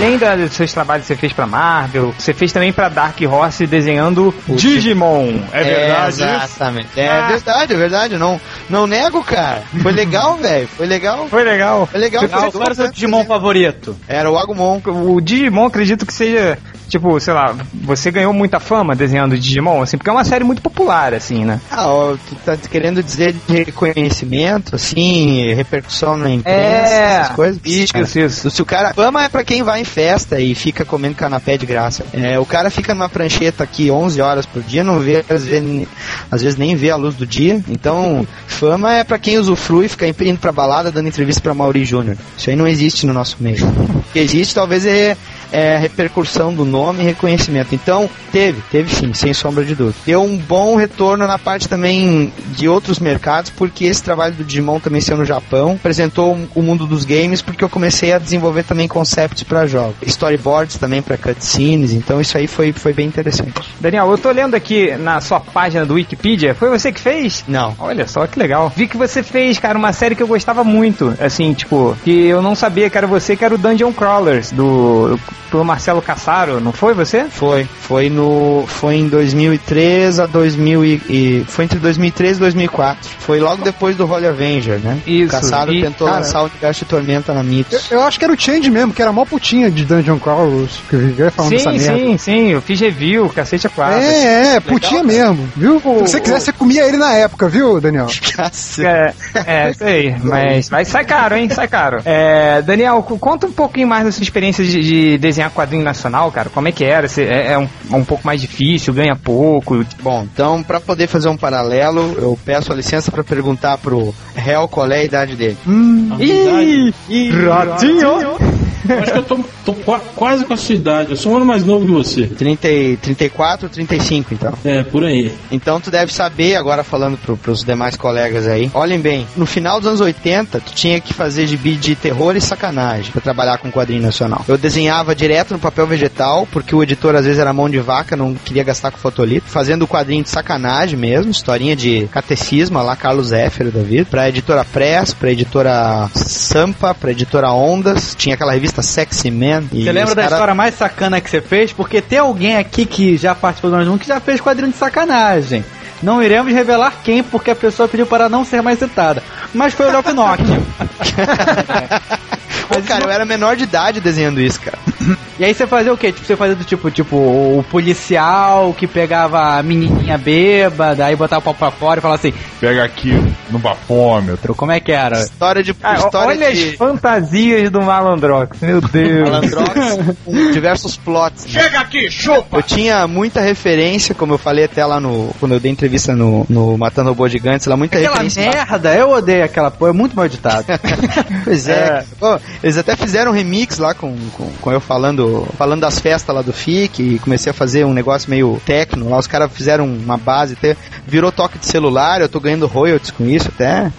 Além da- dos seus trabalhos que você fez pra Marvel, você fez também pra Dark Horse desenhando Digimon. É verdade isso? Exatamente. É Ah. verdade, é verdade. Não, não nego, cara. Foi legal, velho. Foi legal. Foi legal. Foi legal. Qual era o seu Digimon favorito? Era o Agumon. O Digimon, acredito que seja, tipo, sei lá, você ganhou muita fama desenhando Digimon, assim, porque é uma série muito popular, assim, né? Ah, ó, tu tá querendo dizer de reconhecimento, assim, repercussão na imprensa, É. essas coisas? Isso, cara. isso. Se o cara. Fama é pra quem vai em festa e fica comendo canapé de graça. É, o cara fica numa prancheta aqui 11 horas por dia, não vê, às vezes, às vezes nem vê a luz do dia. Então, fama é pra quem usufrui, fica indo pra balada dando entrevista pra Mauri Júnior. Isso aí não existe no nosso meio. O que existe talvez é, é repercussão do nome e reconhecimento. Então, teve, teve sim, sem sombra de dúvida. Deu um bom retorno na parte também de outros mercados, porque esse trabalho do Digimon também saiu no Japão, apresentou o mundo dos games, porque eu comecei a desenvolver também concepts para jogos, storyboards também para cutscenes, então isso aí foi, foi bem interessante. Daniel, eu tô lendo aqui na sua página do Wikipedia, foi você que fez? Não. Olha só que legal. Vi que você fez, cara, uma série que eu gostava muito. Assim, tipo, que eu não sabia que era você, que era o Dungeon Crawlers, do. Pelo Marcelo Cassaro, não foi você? Foi, foi no, foi em 2003 a 2000 e, e- foi entre 2003 e 2004. Foi logo depois do Holy Avenger, né? Isso, O Caçado e- tentou cara- lançar o universo de Tormenta na Eu, Mitos. eu acho que era o Change mesmo, que era mó putinha de Dungeon Crawlers, que vivia falando dessa Sim, merda. sim, sim, eu fiz review, cacete a quatro. É, é, putinha mesmo, viu? Se você quiser, você comia ele na época, viu, Daniel? É, é, sei, mas, mas sai caro, hein? Sai caro. É, Daniel, co- conta um pouquinho mais da sua experiência de, de desenhar quadrinho nacional, cara. Como é que era? Você- é, é um, um pouco mais difícil, ganha pouco. Bom, então, pra poder fazer um paralelo, eu peço a licença pra perguntar pro réu qual é a idade dele. Ih, ratinho! Acho que eu tô, tô qua- quase com a sua idade. Eu sou um ano mais novo que você. 30, e- 34, 35, então. É, por aí. Então tu deve saber, agora falando pro, pros demais colegas aí. Olhem bem, no final dos anos 80, tu tinha que fazer gibi de terror e sacanagem pra trabalhar com quadrinho nacional. Eu desenhava direto no papel vegetal, porque o editor às vezes era mão de vaca, não queria gastar com fotolito. Fazendo quadrinho de sacanagem mesmo, historinha de catecismo, lá Carlos Zéfiro da vida. Pra editora Press, pra editora Sampa, pra editora Ondas. Tinha aquela revista Sexy Man. e Você lembra da cara- história mais sacana que você fez? Porque tem alguém aqui que já participou do nós que já fez quadrinho de sacanagem. Não iremos revelar quem, porque a pessoa pediu para não ser mais citada. Mas foi o Léo Pinocchio. Pô, cara, eu era menor de idade desenhando isso, cara. E aí você fazia o quê? Tipo, você fazia do tipo, tipo, o policial que pegava a menininha bêbada, aí botava o pau pra fora e falava assim, Pega aqui no bafômetro. como é que era? História de. Ah, história olha de... as fantasias do Malandrox, meu Deus. Malandrox com diversos plots. né? Chega aqui, chupa! Eu tinha muita referência, como eu falei até lá no. Quando eu dei entrevista no, no Matando Robôs Gigantes, lá muita Aquela referência. merda, eu odeio aquela porra, é muito mal editado. Pois é. Pô, eles até fizeram um remix lá com, com, com eu falando, falando das festas lá do FIC e comecei a fazer um negócio meio techno lá. Os caras fizeram uma base, até virou toque de celular, eu tô ganhando royalties com isso até.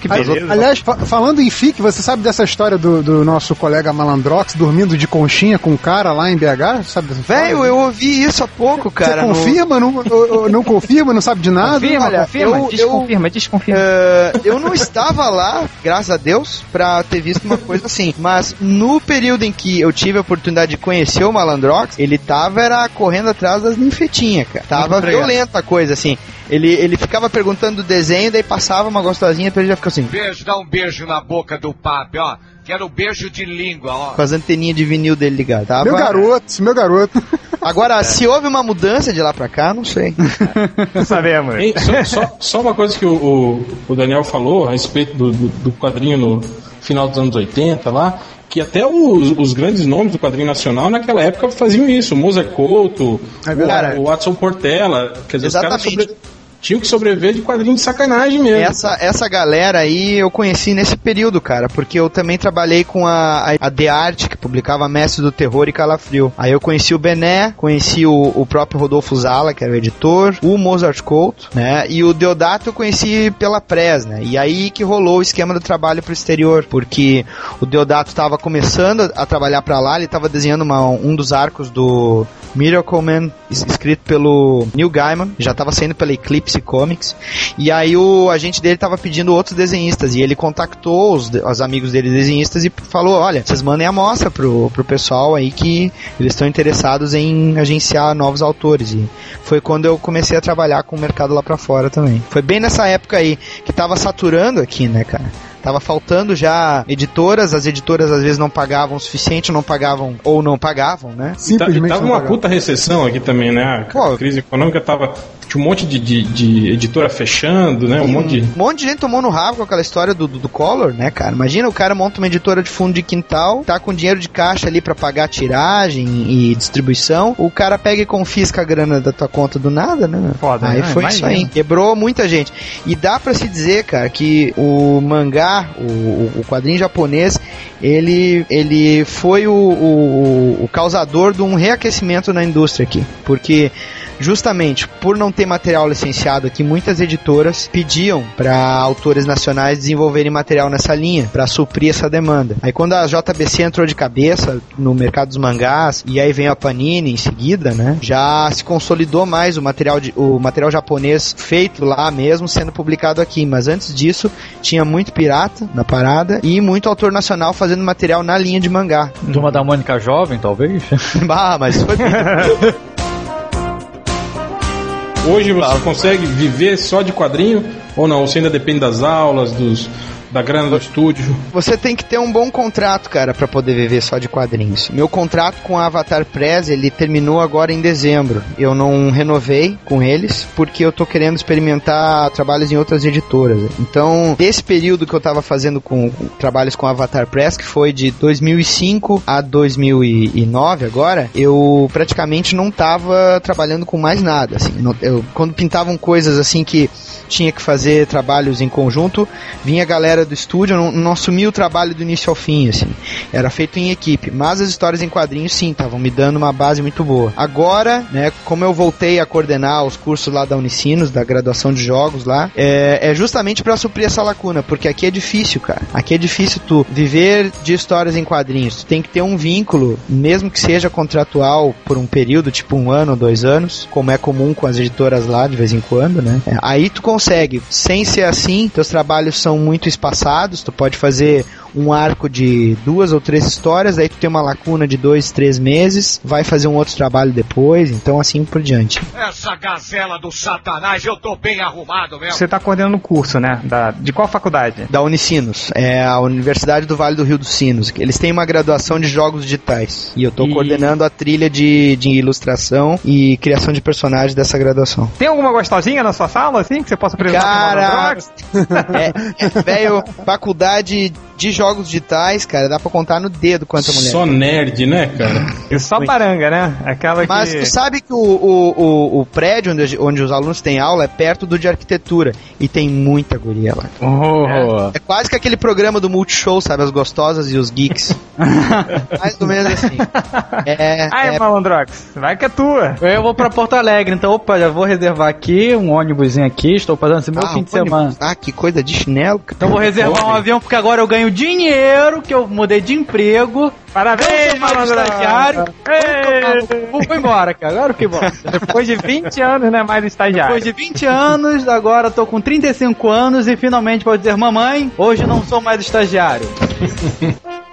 que Ali- beleza. Aliás, fa- falando em FIC, você sabe dessa história do, do nosso colega Malandrox dormindo de conchinha com um cara lá em BH? Sabe dessa história? Velho, eu ouvi isso há pouco, cara. Você no- confirma, não, ou- ou não confirma, não sabe de nada? Confirma, olha, confirma, eu- desconfirma, desconfirma. Eh, eu não estava lá, graças a Deus, pra ter visto uma coisa assim. Mas no período em que eu tive a oportunidade de conhecer o Malandrox, ele tava era correndo atrás das ninfetinhas, cara. Tava violenta a coisa, assim. Ele, ele ficava perguntando do desenho, daí passava uma gostosinha, depois ele já ficou assim, Beijo, dá um beijo na boca do papi, ó. Quero beijo de língua, ó. com as anteninhas de vinil dele ligadas. Tava... Meu garoto, meu garoto. Agora, se houve uma mudança de lá pra cá, não sei. Não sabemos. Hein, só, só- só uma coisa que o, o- Daniel falou a respeito do, do- do quadrinho no final dos anos 80 lá, que até os, os grandes nomes do quadrinho nacional naquela época faziam isso. O Mozart Couto, É o, o Watson Portela. Quer dizer, os caras Exatamente. sobre- tinham que sobreviver de quadrinho de sacanagem mesmo. Essa, essa galera aí eu conheci nesse período, cara, porque eu também trabalhei com a, a, The Art, que publicava Mestre do Terror e Calafrio. Aí eu conheci o Bené, conheci o, o próprio Rodolfo Zala, que era o editor, o Mozart Couto, né, e o Deodato eu conheci pela Press, né, e aí que rolou o esquema do trabalho pro exterior, porque o Deodato estava começando a, trabalhar pra lá, ele estava desenhando uma- um dos arcos do Miracle Man, es- escrito pelo Neil Gaiman, já estava saindo pela Eclipse Comics, e aí o agente dele tava pedindo outros desenhistas, e ele contactou os, os amigos dele desenhistas e falou, olha, vocês mandem a amostra pro, pro pessoal aí que eles estão interessados em agenciar novos autores, e foi quando eu comecei a trabalhar com o mercado lá pra fora também. Foi bem nessa época aí, que tava saturando aqui, né, cara? Tava faltando já editoras, as editoras às vezes não pagavam o suficiente, não pagavam ou não pagavam, né? E ta- e Simplesmente tava uma pagava. puta recessão aqui também, né? A Pô. crise econômica tava. Tinha um monte de, de, de editora fechando, né? Um E monte de. um monte de gente tomou no rabo com aquela história do, do, do Collor, né, cara? Imagina o cara monta uma editora de fundo de quintal, tá com dinheiro de caixa ali pra pagar tiragem e distribuição, o cara pega e confisca a grana da tua conta do nada, né? Foda, aí né? foi isso Imagina. aí. Quebrou muita gente. E dá pra se dizer, cara, que o mangá, o, o- o quadrinho japonês, ele, ele foi o, o, o causador de um reaquecimento na indústria aqui. Porque Justamente por não ter material licenciado aqui, muitas editoras pediam para autores nacionais desenvolverem material nessa linha, para suprir essa demanda. Aí quando a JBC entrou de cabeça no mercado dos mangás, e aí vem a Panini em seguida, né? Já se consolidou mais o material, de, o material japonês feito lá mesmo sendo publicado aqui. Mas antes disso, tinha muito pirata na parada e muito autor nacional fazendo material na linha de mangá. Turma da Mônica Jovem, talvez? bah, mas foi. Hoje você consegue viver só de quadrinho ou não? Você ainda depende das aulas, dos da grana do estúdio. Você tem que ter um bom contrato, cara, para poder viver só de quadrinhos. Meu contrato com a Avatar Press, ele terminou agora em dezembro. Eu não renovei com eles porque eu tô querendo experimentar trabalhos em outras editoras. Então, esse período que eu tava fazendo com, com trabalhos com a Avatar Press, que foi de 2005 a 2009 agora, eu praticamente não tava trabalhando com mais nada, assim. Eu, quando pintavam coisas assim que tinha que fazer trabalhos em conjunto, vinha a galera do estúdio, não, não assumia o trabalho do início ao fim, assim. Era feito em equipe. Mas as histórias em quadrinhos, sim, estavam me dando uma base muito boa. Agora, né, como eu voltei a coordenar os cursos lá da Unicinos, da graduação de jogos lá, é, é justamente para suprir essa lacuna, porque aqui é difícil, cara. Aqui é difícil tu viver de histórias em quadrinhos. Tu tem que ter um vínculo, mesmo que seja contratual por um período, tipo um ano, dois anos, como é comum com as editoras lá de vez em quando, né? É, aí tu consegue. Sem ser assim, teus trabalhos são muito espaçados, tu pode fazer um arco de duas ou três histórias, aí tu tem uma lacuna de dois, três meses, vai fazer um outro trabalho depois, então assim por diante. Essa gazela do satanás, eu tô bem arrumado mesmo. Você tá coordenando o curso, né? Da, de qual faculdade? Da Unicinos, é a Universidade do Vale do Rio dos Sinos. Eles têm uma graduação de jogos digitais e eu tô E- coordenando a trilha de, de ilustração e criação de personagens dessa graduação. Tem alguma gostosinha na sua sala, assim, que você possa apresentar Cara, é, é, velho, faculdade de jogos digitais, cara, dá pra contar no dedo quanta mulher. Só nerd, né, cara? E só baranga, né? Aquela Mas que... tu sabe que o, o, o, o prédio onde, onde os alunos têm aula é perto do de arquitetura e tem muita guria lá. Oh. É quase que aquele programa do Multishow, sabe? As gostosas e os geeks. Mais ou menos assim. É, Ai, é- Malandrox, vai que é tua. Eu vou pra Porto Alegre, então, opa, já vou reservar aqui um ônibusinho aqui, estou fazendo esse meu Ah, fim de ônibus. semana. Ah, que coisa de chinelo. cara. Então vou reservar um avião porque agora eu ganho dinheiro, que eu mudei de emprego. Parabéns, Malandrox. estagiário. Vou, vou embora, cara. Agora eu fui embora. Depois de 20 anos, né, mais estagiário. Depois de 20 anos, agora tô com 35 anos e finalmente posso dizer, mamãe, hoje não sou mais estagiário.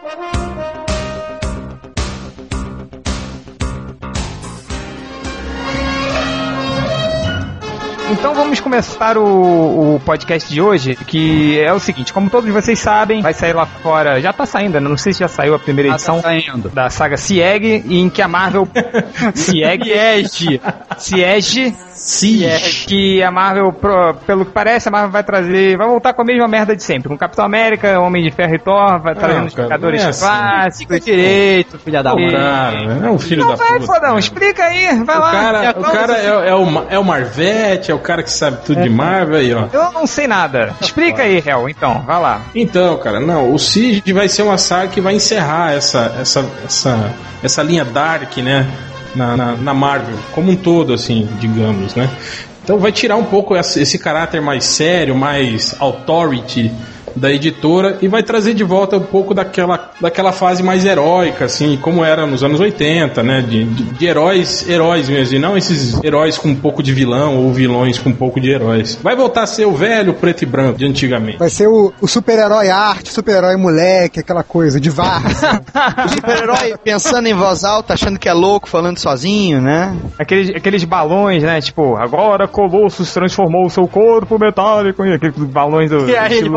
Então vamos começar o, o podcast de hoje, que é o seguinte, como todos vocês sabem, vai sair lá fora, já tá saindo, né? não sei se já saiu a primeira Ah, edição tá saindo. da saga Sieg, em que a Marvel Sieg Siege. Siege Sim. que a Marvel, pro- pelo que parece, a Marvel vai trazer, vai voltar com a mesma merda de sempre, com Capitão América, Homem de Ferro e Thor, vai trazendo os não é assim. clássicos. Fica direito, filha da cara, né? é um filho Não da vai, puta. fodão, cara. explica aí, vai O lá. cara, o cara é, é o, é o Marvete, é o cara que sabe tudo de Marvel aí, ó. Eu não sei nada. Explica aí, Hel, então, vai lá. Então, cara, não, o Siege vai ser uma saga que vai encerrar essa, essa, essa, essa linha Dark, né? Na, na, na Marvel, como um todo, assim, digamos, né? Então vai tirar um pouco esse, esse caráter mais sério, mais authority da editora e vai trazer de volta um pouco daquela, daquela fase mais heróica, assim, como era nos anos 80, né? De, de, de heróis, heróis mesmo, e não esses heróis com um pouco de vilão ou vilões com um pouco de heróis. Vai voltar a ser o velho preto e branco de antigamente. Vai ser o, o super-herói arte, super-herói moleque, aquela coisa de VAR. O super-herói pensando em voz alta, achando que é louco, falando sozinho, né? Aqueles, aqueles balões, né? Tipo, agora Colossus transformou o seu corpo metálico em aqueles balões do. E aí ele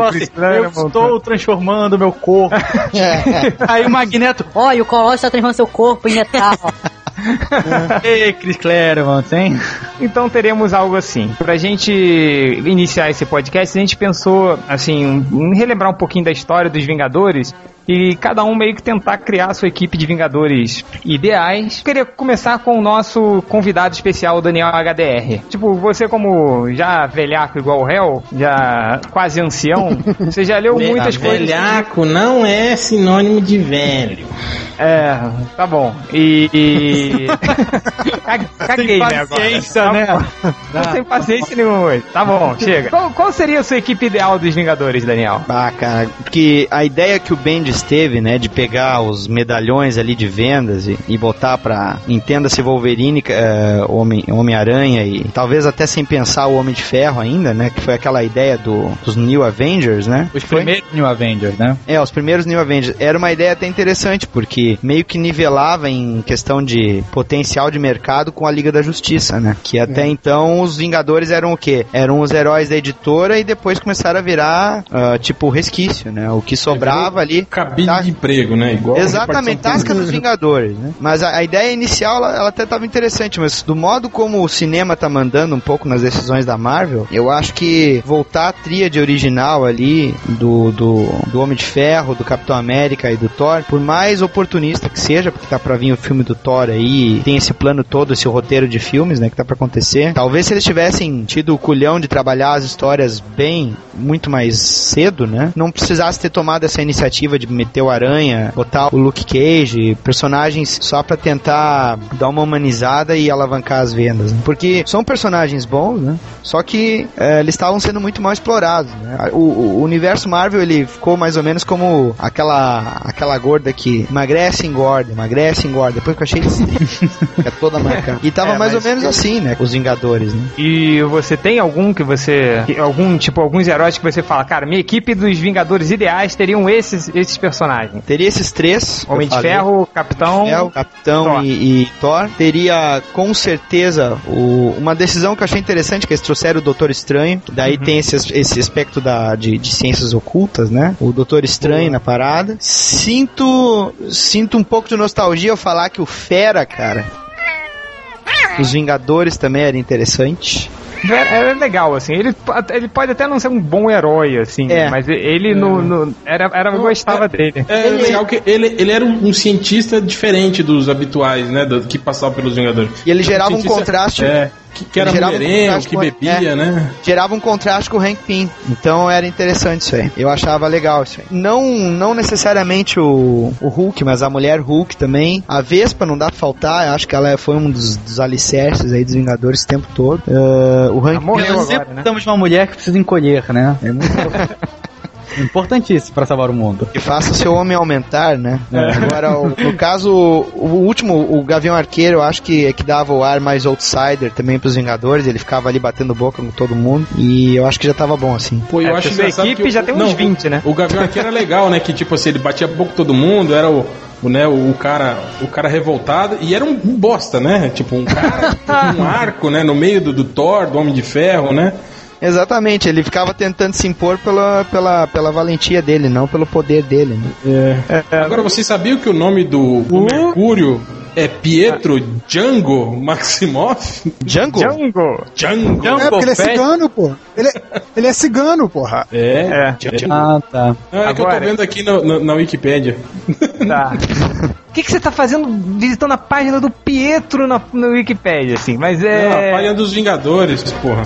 Chris eu né? estou transformando meu corpo. aí o Magneto, Olha, o Colossus tá transformando seu corpo em metal. ei, Chris Claremont, hein? Então teremos algo assim. Pra gente iniciar esse podcast, a gente pensou, assim, em relembrar um pouquinho da história dos Vingadores e cada um meio que tentar criar a sua equipe de Vingadores ideais. Queria começar com o nosso convidado especial, Daniel HDR. Tipo, você como já velhaco igual o Hell, já quase ancião, você já leu muitas coisas. Velhaco não é sinônimo de velho. É, tá bom. E. e- Caguei, né, agora. paciência, né? Tô sem paciência nenhuma hoje. Tá bom, chega. Qual, qual seria a sua equipe ideal dos Vingadores, Daniel? Ah, cara, porque a ideia que o Bendis teve, né, de pegar os medalhões ali de vendas e, e botar pra, entenda-se Wolverine, eh, Homem- Homem-Aranha e talvez até sem pensar o Homem de Ferro ainda, né, que foi aquela ideia do, dos New Avengers, né? Os Foi? primeiros New Avengers, né? É, os primeiros New Avengers. Era uma ideia até interessante, porque meio que nivelava em questão de potencial de mercado com a Liga da Justiça, né? Que até então os Vingadores eram o quê? Eram os heróis da editora e depois começaram a virar, ah, tipo, resquício, né? O que sobrava ali. Cabide Tá. de emprego, né? Igual Exatamente, tasca dos Vingadores, né? Mas a, a ideia inicial, ela, ela até estava interessante, mas do modo como o cinema tá mandando um pouco nas decisões da Marvel, eu acho que voltar à tríade original ali do, do, do Homem de Ferro, do Capitão América e do Thor, por mais oportunista que seja, porque tá pra vir o filme do Thor aí, tem esse plano todo, esse roteiro de filmes, né, que tá pra acontecer. Talvez se eles tivessem tido o culhão de trabalhar as histórias bem, muito mais cedo, né, não precisasse ter tomado essa iniciativa de meter o Aranha, botar o Luke Cage, personagens só pra tentar dar uma humanizada e alavancar as vendas, né? Porque são personagens bons, né? Só que eh, eles estavam sendo muito mal explorados, né? O, o universo Marvel, ele ficou mais ou menos como aquela aquela gorda que emagrece e engorda, emagrece e engorda. Depois que eu achei é toda marcada. E tava É, mais ou menos assim, né? Os Vingadores, né? E você tem algum que você. Algum, tipo, alguns heróis que você fala, cara, minha equipe dos Vingadores ideais teriam esses, esses personagens. Teria esses três. Homem eu de. Ferro, Capitão. É, o Capitão Thor. E, e Thor. Teria com certeza o- uma decisão que eu achei interessante, que eles trouxeram o Doutor Estranho. Daí tem esse, esse aspecto da, de, de ciências ocultas, né? O Doutor Estranho na parada. Sinto, sinto um pouco de nostalgia ao falar que o Fera, cara. Os Vingadores também era interessante. Era, era legal, assim. Ele, ele pode até não ser um bom herói, assim, É. mas ele no, no- era, era, eu gostava dele. É legal que ele, ele era um, um cientista diferente dos habituais, né? do- que passavam pelos Vingadores. E ele gerava um cientista- contraste. É, que, que era gerava um que com- bebia, é. né? gerava um contraste com o Hank Pym. Então era interessante isso aí. Eu achava legal isso aí. Não, não necessariamente o, o Hulk, mas a mulher Hulk também. A Vespa não dá pra faltar. Eu acho que ela foi um dos, dos alicerces aí dos Vingadores o tempo todo. Ah, o Hank Morreu Nós agora, sempre né? de uma mulher que precisa encolher, né? É muito importantíssimo pra salvar o mundo. que faça o seu homem aumentar, né? Agora, o- no caso, o último, o Gavião Arqueiro, eu acho que, que dava o ar mais outsider também pros Vingadores. Ele ficava ali batendo boca com todo mundo. E eu acho que já tava bom assim. Pô, eu É, acho sua engraçado equipe que o- já tem uns não, 20, né? O Gavião aqui era legal, né? Que tipo assim, ele batia pouco todo mundo, era o, o, né, o cara, o cara revoltado e era um, um bosta, né? Tipo um cara com um arco, né, no meio do, do Thor, do Homem de Ferro, né? Exatamente, ele ficava tentando se impor pela, pela, pela valentia dele, não pelo poder dele. Né? Agora vocês sabiam que o nome do, do Mercúrio é Pietro Django Maximoff? Django? Django! Django. É, porque ele é cigano, pô. Ele é, ele é cigano, porra. É. É. Ah, tá. Ah, é que eu tô Agora- vendo aqui na, na, na Wikipédia. Tá. O que, que você tá fazendo visitando a página do Pietro na, no Wikipedia, assim? Mas Não, a é. página dos Vingadores, porra.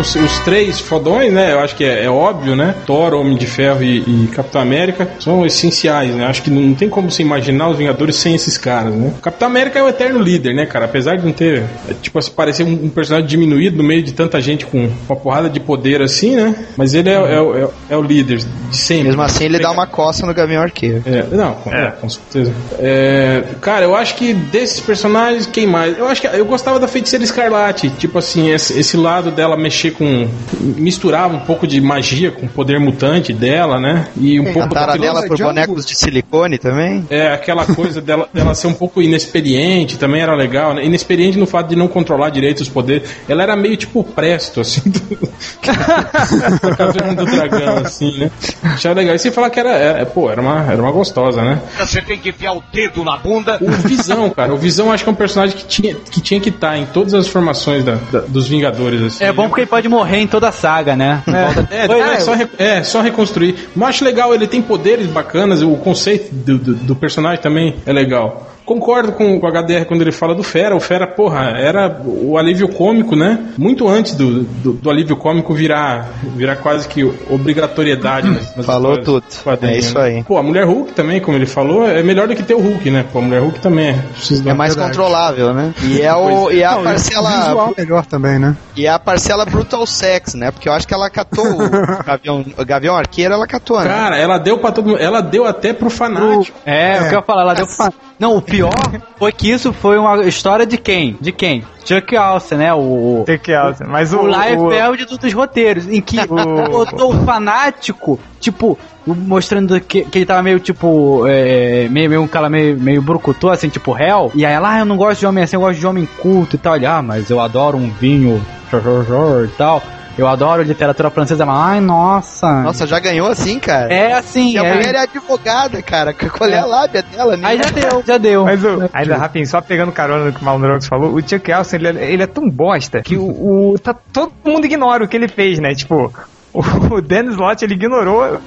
Os, os três fodões, né? Eu acho que é, é óbvio, né? Thor, Homem de Ferro e, e Capitão América são essenciais, né? Acho que não tem como se imaginar os Vingadores sem esses caras, né? O Capitão América é o eterno líder, né, cara? Apesar de não ter, é, tipo, assim, parecer um, um personagem diminuído no meio de tanta gente com uma porrada de poder assim, né? Mas ele é, é, o- é, o- é o líder de sempre. Mesmo assim, ele dá uma coça no Gavião Arqueiro. É, não, com, é, com certeza. É, cara, eu acho que desses personagens, quem mais? Eu acho que eu gostava da Feiticeira Escarlate. Tipo assim, esse, esse lado dela mexer com. misturava um pouco de magia com o poder mutante dela, né? E um A pouco daquilo- dela por Django? bonecos de silicone também. É, aquela coisa dela, dela ser um pouco inexperiente também era legal, né? Inexperiente no fato de não controlar direito os poderes. Ela era meio tipo presto, assim, do, da Caverna do Dragão, assim, né? Achava legal. E sem falar que era, é, pô, era uma, era uma gostosa, né? Você tem que enfiar o dedo na bunda. O Visão, cara. O Visão acho que é um personagem que tinha que, tinha que estar em todas as formações da- da- dos Vingadores. Assim. É bom porque ele pode morrer em toda a saga, né? É, é, só, re- é, só reconstruir. Mas acho legal, ele tem poderes bacanas, o conceito do, do, do personagem também é legal. Concordo com o HDR quando ele fala do Fera. O Fera, porra, era o alívio cômico, né? Muito antes do, do, do alívio cômico virar, virar quase que obrigatoriedade. nas- nas Falou tudo. É isso né? aí. Pô, a Mulher Hulk também, como ele falou, é melhor do que ter o Hulk, né? Pô, a Mulher Hulk também é. É mais Verdade. controlável, né? E é, o, é. e é a Não, o parcela. visual melhor também, né? E é a parcela Brutal Sex, né? Porque eu acho que ela catou o Gavião, o Gavião Arqueiro, ela catou, né? Cara, ela deu pra todo mundo. Ela deu até pro fanático. É, o que eu ia falar, ela deu. Não, o pior foi que isso foi uma história de quem? De quem? Chuck Alce, né? O, que alça. Mas o. o o- Liefeld do- dos roteiros, em que botou o fanático, tipo, mostrando que, que ele tava meio, tipo, é, meio, meio um cara meio, meio brucutu, assim, tipo, réu. E aí, ela, ah, eu não gosto de homem assim, eu gosto de homem culto e tal. Ele, ah, mas eu adoro um vinho e tal. Eu adoro literatura francesa. Mas, ai, nossa. Nossa, já ganhou assim, cara? É assim, E a é. mulher é advogada, cara. Qual é a lábia dela? Aí já deu, já deu. Mas o, ainda rapidinho, só pegando carona no que o Malandrox falou, o Chuck Elson, ele, é- ele é tão bosta que o, o- tá, todo mundo ignora o que ele fez, né? Tipo, o, o Dennis Lott, ele ignorou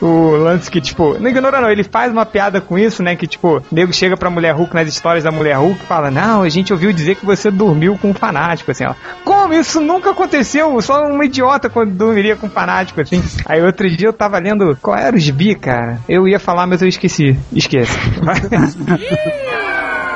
o, o lance que, tipo, não ignorou não, ele faz uma piada com isso, né? Que, tipo, o nego chega pra Mulher Hulk nas histórias da Mulher Hulk e fala, não, a gente ouviu dizer que você dormiu com um fanático, assim, ela, como? Isso nunca aconteceu, só um idiota quando dormiria com um fanático, assim. Aí outro dia eu tava lendo, qual era o gibi, cara? Eu ia falar, mas eu esqueci. Esquece.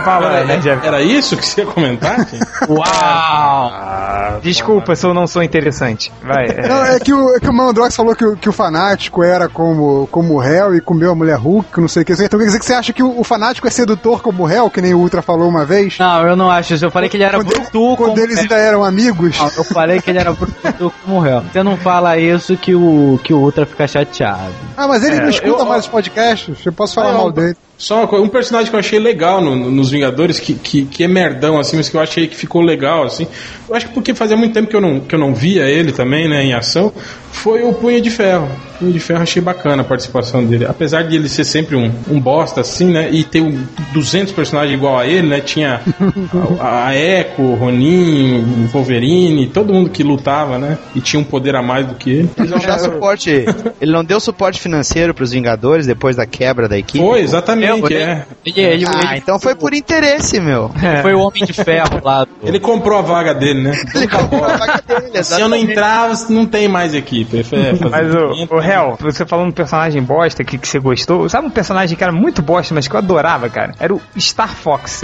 Fala, Era, né, Jeff? era isso que você ia comentar? Uau! Desculpa se eu não sou interessante. Vai. é. Não, é que o, é que o Mandrox falou que, o- que o fanático era como, como o réu e comeu a mulher Hulk, não sei o que. Então quer dizer que você acha que o, o fanático é sedutor como o réu, que nem o Ultra falou uma vez? Não, eu não acho isso. Eu falei que ele era Quando, brutu quando como eles ainda eram amigos? Não, Eu falei que ele era brutu como réu. Você não fala isso que o, que o Ultra fica chateado. Ah, mas ele É, não escuta eu- mais os podcasts. Eu posso falar Ah, eu- mal dele. Só uma coisa, um personagem que eu achei legal no- no- nos Vingadores, que, que, que é merdão, assim, mas que eu achei que ficou legal, assim. Eu acho que porque fazia muito tempo que eu não, que eu não via ele também, né, em ação, foi o Punho de Ferro. O Punho de Ferro achei bacana a participação dele. Apesar de ele ser sempre um, um bosta, assim, né, e ter um 200 personagens igual a ele, né, tinha a, a Echo, o Ronin, o Wolverine, todo mundo que lutava, né, e tinha um poder a mais do que ele. Ele não dá suporte. Ele não deu suporte financeiro pros Vingadores depois da quebra da equipe. Foi, exatamente, é. Ele, ele, Ah, ele então foi por interesse, meu. foi o Homem de Ferro lá. do- Ele comprou a vaga dele, né? Ele comprou a vaga dele, Se eu não exatamente. entrar, não tem mais equipe. Ele é, Mas o, o Hel, você falou um personagem bosta que, que você gostou. Sabe um personagem que era muito bosta, mas que eu adorava, cara? Era o Star Fox.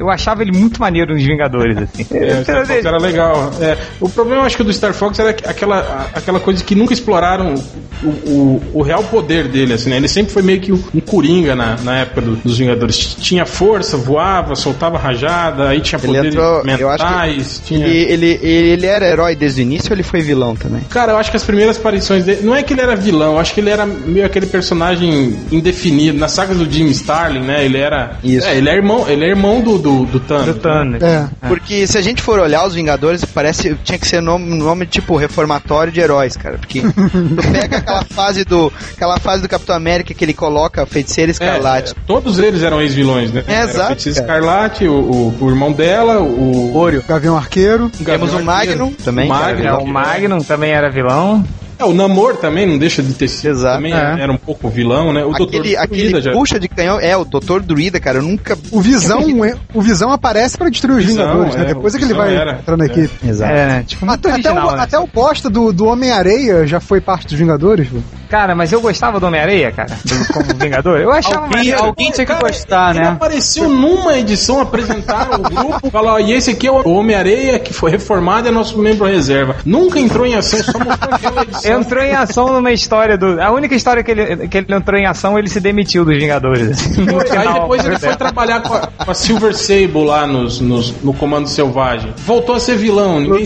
Eu achava ele muito maneiro nos Vingadores, assim. É, o Star Fox era legal. É, o problema, acho que do Star Fox era aquela, aquela coisa que nunca exploraram o, o, o real poder dele, assim, né? Ele sempre foi meio que um coringa na, na época do- dos Vingadores. Tinha força, voava, soltava rajada, aí tinha Ele poderes entrou. Eu acho mentais. que tinha... ele, ele, ele era herói desde o início ou ele foi vilão também? Cara, eu acho que as primeiras aparições dele. Não é que ele era vilão, eu acho que ele era meio aquele personagem indefinido. Na saga do Jim Starlin, né? Ele era. Isso. É, ele é irmão, ele é irmão do, do, do Thanos. Do Thanos. É. Porque se a gente for olhar os Vingadores, parece tinha que ser nome, nome tipo reformatório de heróis, cara. Porque tu pega aquela fase do aquela fase do Capitão América que ele coloca a feiticeira É, escarlate. é, todos eles eram ex-vilões, né? É, exato, Feiticeira. Escarlate, o, o, o irmão dela, o. Oreo. Gavião Arqueiro. Temos o Magnum também. O Magnum. É, o Magnum também era vilão. É, o Namor também não deixa de ter sido. Exato. Também É. era um pouco vilão, né? O Aquele, Destruída aquele já. puxa de canhão é o Doutor Druida, cara. Eu nunca. O Visão, é- o Visão aparece pra destruir os Vingadores, né? é, Depois é que ele vai era. entrar na É. Exato. É, tipo, muito Até, até, original, o, né? até o bosta do, do Homem-Areia já foi parte dos Vingadores. pô. Cara, mas eu gostava do Homem-Areia, cara, do- como Vingador. Eu achava Alguém, maneiro. alguém tinha que Cara, gostar, Ele né? apareceu numa edição, apresentaram o grupo, falaram, ó, e esse aqui é o Homem-Areia, que foi reformado e é nosso membro reserva. Nunca entrou em ação, só mostrou aquela edição. Entrou em ação numa história do. A única história que ele, que ele entrou em ação, ele se demitiu dos Vingadores. assim, Aí depois ele foi trabalhar com a, com a Silver Sable lá nos, nos- no Comando Selvagem. Voltou a ser vilão, ninguém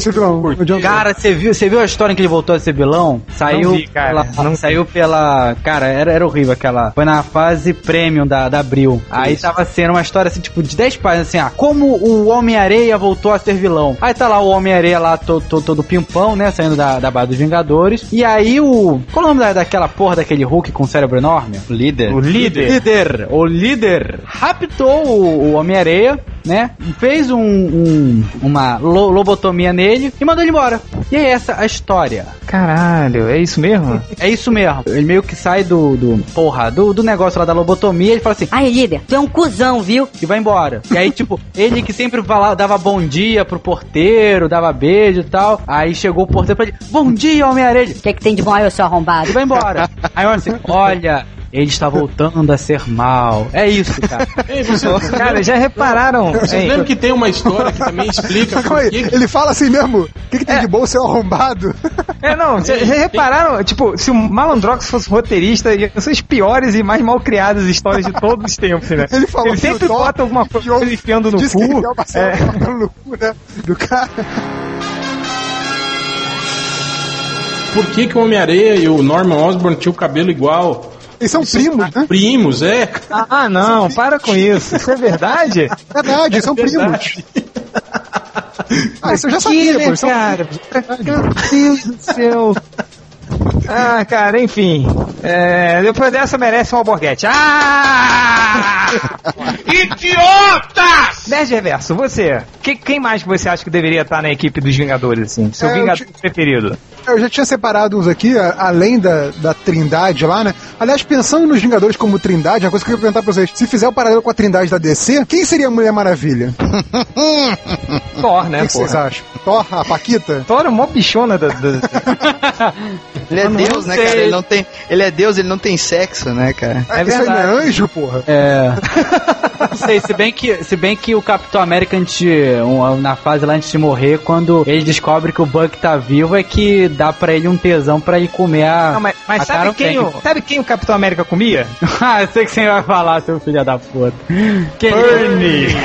John- Cara, você viu, você viu a história em que ele voltou a ser vilão? Saiu vi, cara, não saiu pela, cara, era, era horrível aquela. Foi na fase premium da, da Abril. Aí tava sendo uma história assim, tipo, de 10 páginas assim, ah, como o Homem-Areia voltou a ser vilão. Aí tá lá o Homem-Areia lá todo, todo, todo pimpão, né, saindo da, da base dos Vingadores. E aí o, qual é o nome da, daquela porra daquele Hulk com cérebro enorme? Líder. O líder. líder, o líder raptou o, o Homem-Areia né? Fez um, um- uma lo- lobotomia nele e mandou ele embora. E é essa a história. Caralho, é isso mesmo? É isso mesmo. Ele meio que sai do, do porra, do, do negócio lá da lobotomia, ele fala assim, Aí, líder, tu é um cuzão, viu? e vai embora. E aí, tipo, ele que sempre fala- dava bom dia pro porteiro, dava beijo e tal. Aí chegou o porteiro pra ele, bom dia, Homem-Aranha. O que, que tem de bom aí, seu arrombado? E vai embora. Aí olha assim, olha, ele está voltando a ser mal. É isso, cara. Ei, Cara, já repararam? vocês lembram que tem uma história que também explica Calma por aí, que ele fala assim mesmo. O que, que tem de bom ser arrombado? É, não, já, já repararam? Tipo, se o Malandrox fosse roteirista, ia ser as piores e mais mal criadas histórias de todos os tempos, né? Ele falou que sempre bota alguma coisa enfiando no que cu. ele passar É. papel no cu, né? Do cara. Por que, que o Homem-Areia e o Norman Osborn tinham o cabelo igual? Eles são primos, né? Primos, é. Ah, não, para com isso. Isso é verdade? Verdade, eles são primos. Ah, isso eu já sabia, pô. Eles são cara. Meu Deus do céu. Ah, cara, enfim. É, depois dessa merece um alborguete. Ah! Nerd Reverso, você. Que- quem mais que você acha que deveria estar na equipe dos Vingadores, assim? Seu É, eu Vingador te- preferido? Eu já tinha separado uns aqui, a- além da, da Trindade lá, né? Aliás, pensando nos Vingadores como Trindade, uma coisa que eu queria perguntar pra vocês: se fizer o paralelo com a Trindade da DC, quem seria a Mulher Maravilha? O Thor, né, que, que vocês acham? Thor, a Paquita? Thor é mó bichona da... da- Ele é Deus, né, cara? Ele não tem. Ele é Deus, ele não tem sexo, né, cara? É Isso aí não é verdade. anjo, porra? É. Não sei, se bem que, se bem que o Capitão América, antes, um- na fase lá antes de morrer, quando ele descobre que o Buck tá vivo, é que dá pra ele um tesão pra ir comer a. Não, mas, mas a sabe, Carol quem Tank, o, sabe quem o Capitão América comia? ah, eu sei que você vai falar, seu filho da puta. Quem? Bernie!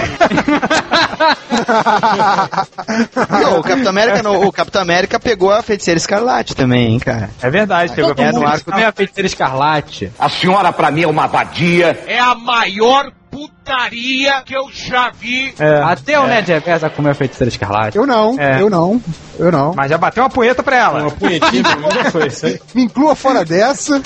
Não, o Capitão América não. O Capitão América pegou a feiticeira escarlate também, hein, cara. É verdade, pegou É, no arco Comer a feiticeira escarlate. A senhora pra mim é uma vadia. É a maior putaria que eu já vi. É, Até o Ned Reverso vai comer a feiticeira escarlate. Eu não, É. eu não, eu não. mas já bateu uma punheta pra ela. Uma punhetinha já foi isso aí. Me inclua fora dessa.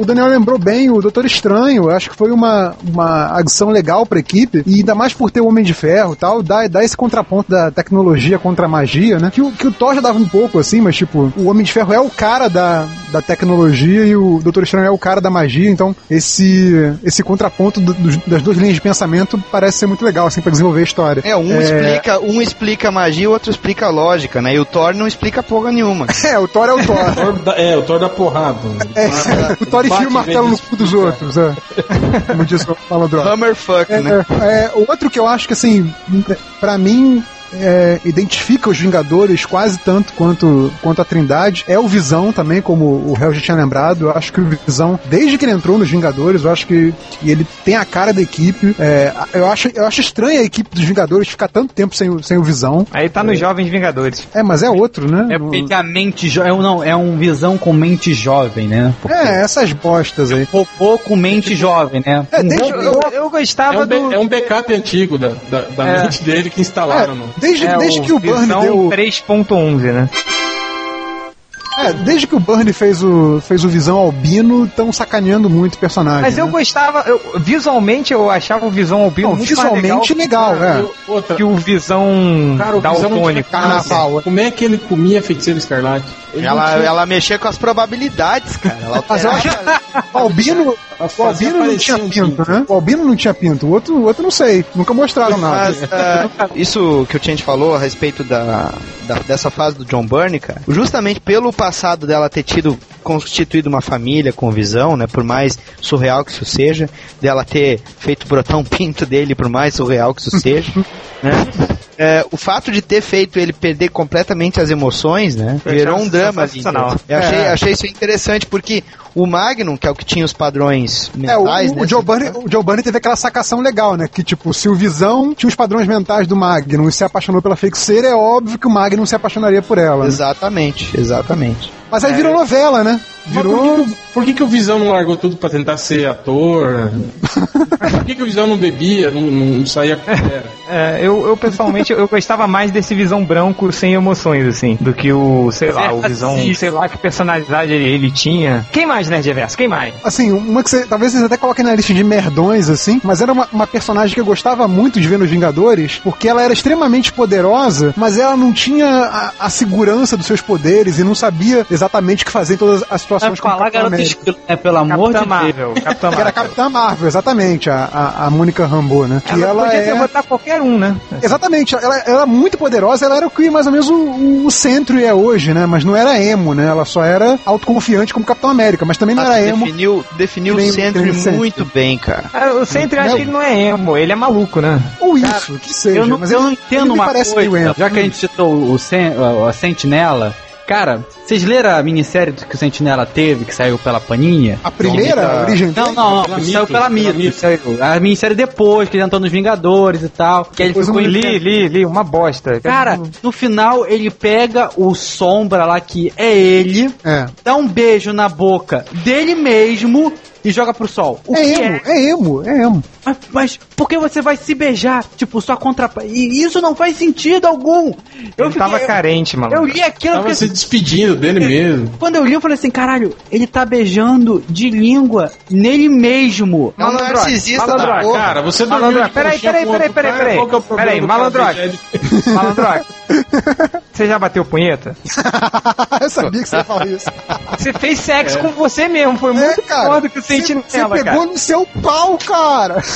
O Daniel lembrou bem o Doutor Estranho. Eu acho que foi uma, uma adição legal pra equipe. E ainda mais por ter o Homem de Ferro e tal, dá, dá esse contraponto da tecnologia contra a magia, né? Que, o- que o Thor já dava um pouco assim, mas tipo, o Homem de Ferro é o cara da, da tecnologia e o Doutor Estranho é o cara da magia. Então, esse, esse contraponto do- dos- das duas linhas de pensamento parece ser muito legal, assim, pra desenvolver a história. É, um explica, um explica magia, o outro explica a lógica, né? E o Thor não explica porra nenhuma. É, o Thor é o Thor. É, o Thor da porrada. É, o Thor enfia o martelo no cu dos outros, é. Como diz o malandro. Hammer fuck, né? É, é, outro que eu acho que, assim, pra mim, é, identifica os Vingadores quase tanto quanto, quanto a Trindade é o Visão também, como o Hel já tinha lembrado. Eu acho que o Visão, desde que ele entrou nos Vingadores, eu acho que, ele tem a cara da equipe. É, eu, acho, eu acho estranha a equipe dos Vingadores ficar tanto tempo sem, o- sem o Visão. Aí tá nos Jovens Vingadores. É, mas é outro, né? É porque a mente jovem. Não, é um visão com mente jovem, né? Porque É, essas bostas aí. Robô com mente jovem, né? É, desde, Eu, eu, eu É gostava um, do... é um backup antigo da, da, da É. mente dele que instalaram no. Desde, é, desde que o Burn Visão deu. 3.11, né? É, desde que o Burn fez o, fez o Visão Albino, estão sacaneando muito o personagem. Mas eu né? gostava, eu- visualmente eu achava o Visão Albino Não, muito visualmente mais legal legal, é. E outra, que o Visão cara, o Visão daltônico. Carnaval, é. Como é que ele comia feiticeiro escarlate? Ele Ela, tinha- ela mexia com as probabilidades, cara. Ela Mas eu acho O Albino, o Albino não tinha pinto, né? O Albino não tinha pinto. O outro, o outro não sei. Nunca mostraram nada. Mas ah, isso que o Change falou a respeito da, da- dessa fase do John Byrne, cara, justamente pelo passado dela ter tido constituído uma família com visão, né? Por mais surreal que isso seja, dela ter feito brotar um pinto dele, por mais surreal que isso seja, né? É, o fato de ter feito ele perder completamente as emoções, né? Virou um drama. Eu achei, É. achei isso interessante porque o Magnum, que é o que tinha os padrões É, o, mentais, o, né? Joe Bunny, o Joe Bunny teve aquela sacação legal, né? Que, tipo, se o Visão tinha os padrões mentais do Magnum e se apaixonou pela feiticeira, é óbvio que o Magnum se apaixonaria por ela. né? Exatamente, exatamente. Mas aí virou novela, né? Virou. Por que, que o Visão não largou tudo pra tentar ser ator? Por que, que o Visão não bebia, não, não saía com galera? É, eu, eu pessoalmente eu gostava mais desse visão branco sem emoções, assim, do que o, sei lá, o visão, sei lá que personalidade ele, ele tinha. Quem mais, Nerd Reverso? Quem mais? Assim, uma que você, talvez vocês até coloquem na lista de merdões, assim, mas era uma, uma personagem que eu gostava muito de ver nos Vingadores, porque ela era extremamente poderosa, mas ela não tinha a, a segurança dos seus poderes e não sabia exatamente o que fazer em todas as situações Vai falar Capitão garota esquilo, né? Pelo amor Capitã de Marvel. Deus. Capitã Que era a Marvel. Capitã Marvel, exatamente, a, a, a Mônica Rambeau, né? Que ela, podia é... botar qualquer um, né? Exatamente, ela, ela era muito poderosa, ela era o que mais ou menos o, o centro é hoje, né? Mas não era emo, né? Ela só era autoconfiante como Capitão América, mas também não era emo. definiu definiu o Sentry muito bem, cara. Ah, O Sentry eu acho que ele não é emo, ele é maluco, né? Ou isso, que seja. Eu não, mas eu ele- não entendo uma coisa. emo. Já que a gente citou o Sen, a, a Sentinela, cara, vocês leram a minissérie que o Sentinela teve, que saiu pela Paninha? A primeira, a origem Não, não, não, Pela saiu pela pela Mitos. Mitos. saiu. A minissérie depois, que ele entrou nos Vingadores e tal. Que ele ficou em Li, li, li, uma bosta. Cara, no final ele pega o Sombra lá, que é ele, É. dá um beijo na boca dele mesmo e joga pro sol. O É que emo, é emo, é emo. Mas, mas por que você vai se beijar? Tipo, só contra. E isso não faz sentido algum. Eu Ele tava fiquei- carente, mano. Eu li aquilo, Tava porque se despedindo dele mesmo. quando eu li, eu falei assim: caralho, ele tá beijando de língua nele mesmo. É um Malandrox, narcisista da malandrox, porra. Cara, você dormiu de peraí, peraí, peraí, outro peraí, peraí. qual que é o problema Peraí, Malandrox. beijar de- Malandrox, você já bateu punheta? eu sabia que você ia falar isso. Você fez sexo com você mesmo, foi muito é, cara. foda que Você Sentinela, você pegou cara. no seu pau, cara.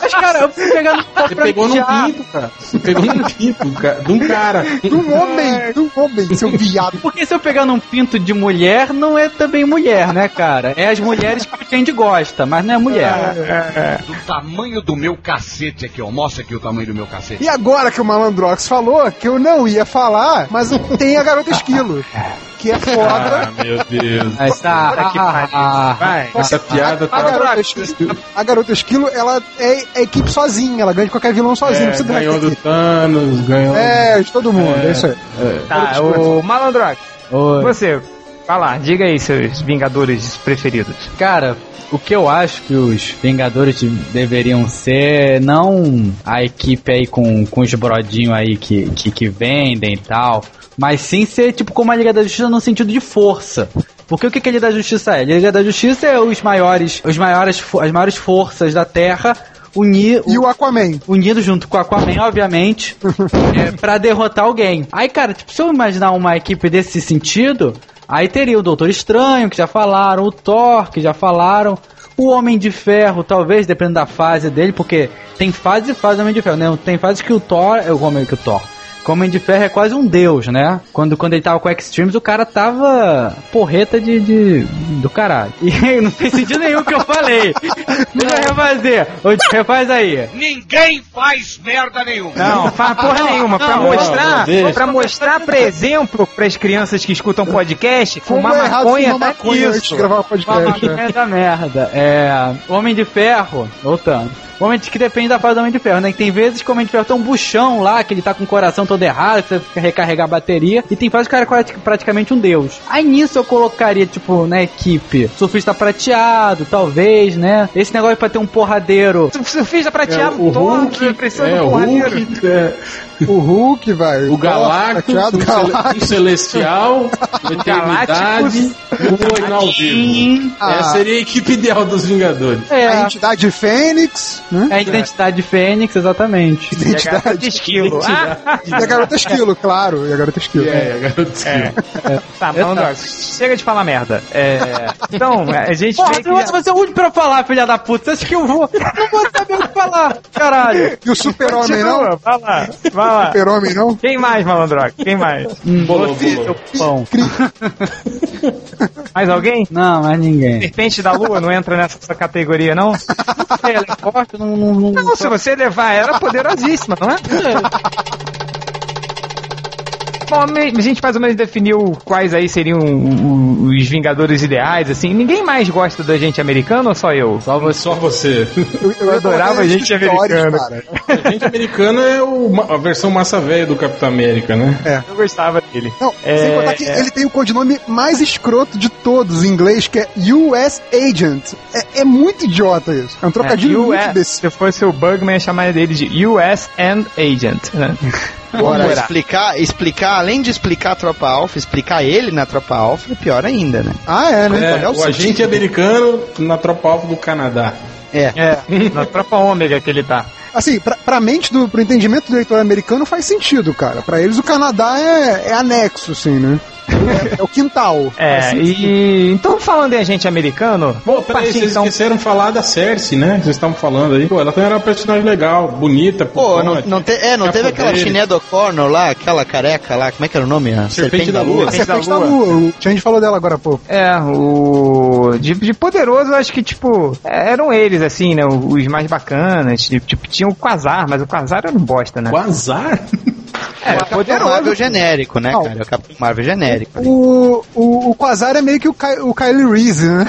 Mas, cara, eu fui pegando Você pegou num pinto, cara. Você pegou num pinto, cara, de um cara. De um homem, de um homem, seu viado. Porque se eu pegar num pinto de mulher, não é também mulher, né, cara? É as mulheres que a gente gosta, mas não é mulher. Do tamanho do meu cacete aqui, ó. Mostra aqui o tamanho do meu cacete. E agora que o Malandrox falou, que eu não ia falar, mas tem a Garota Esquilo. Que é foda. Ah, meu Deus. Mas tá. Que ah, pariu. ah, Vai. Essa piada A tá. garota, esquilo, a garota Esquilo, ela é a equipe sozinha, ela ganha de qualquer vilão sozinha. É, precisa ganhou do. Thanos, ganhou. É, de todo mundo, é, isso aí. Tá, o Malandrox, Oi. você, vai lá, diga aí seus Vingadores preferidos. Cara, o que eu acho que os Vingadores de- deveriam ser não a equipe aí com, com os brodinhos aí que, que, que vendem e tal, mas sim ser tipo como a Liga da Justiça no sentido de força. Porque o que, que a Liga da Justiça é? A Liga da Justiça é os maiores, os maiores, as maiores forças da Terra unir, E o Aquaman. unido junto com a Aquaman, obviamente, é, para derrotar alguém. Aí, cara, tipo, se eu imaginar uma equipe desse sentido, aí teria o Doutor Estranho, que já falaram, o Thor, que já falaram, o Homem de Ferro, talvez, dependendo da fase dele, porque tem fase e fase do Homem de Ferro, né? Tem fase que o Thor, é o Homem que o Thor. Que o Homem de Ferro é quase um deus, né? Quando, quando ele tava com Extremes, o cara tava porreta de, de do caralho. E não tem sentido nenhum o que eu falei. Deixa eu refazer. Refaz aí. Ninguém faz merda nenhuma. Não, faz porra nenhuma. Pra não, mostrar, não, pra mostrar, por exemplo, pras crianças que escutam podcast, fumar é errado maconha fumar tá maconha nisso. gravar o podcast. Uma né? merda, merda. É. Homem de Ferro, voltando. Homem que depende da fase do Homem de Ferro, né? Que tem vezes que o Homem de Ferro tem um buchão lá, que ele tá com o coração todo errado, que você fica recarregar a bateria, e tem fases que o cara é praticamente um deus. Aí nisso eu colocaria, tipo, na equipe, surfista prateado, talvez, né? Esse negócio pra ter um porradeiro. Surfista prateado, o Thor, Hulk, precisa é, do o porradeiro. Hulk, é, O Hulk, vai. o Galactus, prateado, o, Galactus. o Celestial, o Eternidade e o Oinal Vivo. Ah. Essa seria a equipe ideal dos Vingadores. A É, entidade Fênix, né? é a identidade Fênix, exatamente. E a garota Identidade. de esquilo. Ah, E a garota esquilo, claro. E a garota esquilo. É, a garota esquilo. tá, malandro, chega de falar merda. É, então, a gente Porra, que... você ser o último pra eu falar, filha da puta. Você acha que eu vou? Não vou saber o que falar, caralho. E o super-homem não? Vai lá, vai lá. Super-homem não? Quem mais, malandrox? Quem mais? Bolou, Você, bolou. seu pão. Mais alguém? Não, mais ninguém. Serpente da Lua não entra nessa categoria, não? Ela é forte, não, não, não, Não, se você levar ela, é poderosíssima, não é? Bom, a gente mais ou menos definiu quais aí seriam os Vingadores ideais, assim. Ninguém mais gosta do agente americano ou só eu? Só você. Só você. Eu, Eu adorava ia gente americana. cara. A gente americano é o- a versão massa velha do Capitão América, né? Eu gostava dele. Não, É, sem contar que é. ele tem o codinome mais escroto de todos em inglês, que é US Agent. É, é muito idiota isso. É um trocadilho US, muito desse. Se fosse o Bugman, ia chamar dele de US and Agent, né? Agora, explicar, explicar, além de explicar a tropa alfa, explicar ele na tropa alfa é pior ainda, né? Ah, é, né? É, é o o agente americano na tropa alfa do Canadá. É. É, na tropa ômega que ele tá. Assim, pra, pra mente, do, pro entendimento do eleitor americano faz sentido, cara. Pra eles o Canadá é, é anexo, assim, né? É, é o quintal. É, Assim, e então falando em agente americano, Pô, peraí, vocês então. esqueceram de falar da Cersei, né? Vocês estavam falando aí. Pô, ela também era uma personagem legal, bonita, Pô, não, putona, não, te, é, não teve aquela poderes. Sinead O'Connor lá, aquela careca lá, como é que era o nome? A Serpente da Lua. A Serpente Serpente da da Lua. O Change falou dela agora há pouco. É, o. De, de poderoso, eu acho que, tipo, é, eram eles, assim, né? Os mais bacanas. Tipo, tipo, tinha o Quasar, mas o Quasar era um bosta, né? Azar? É, É o Capitão Marvel genérico, né, Não. cara? É o Capitão Marvel genérico. O, o, o Quasar é meio que o, Ky, o Kylie Reese, né?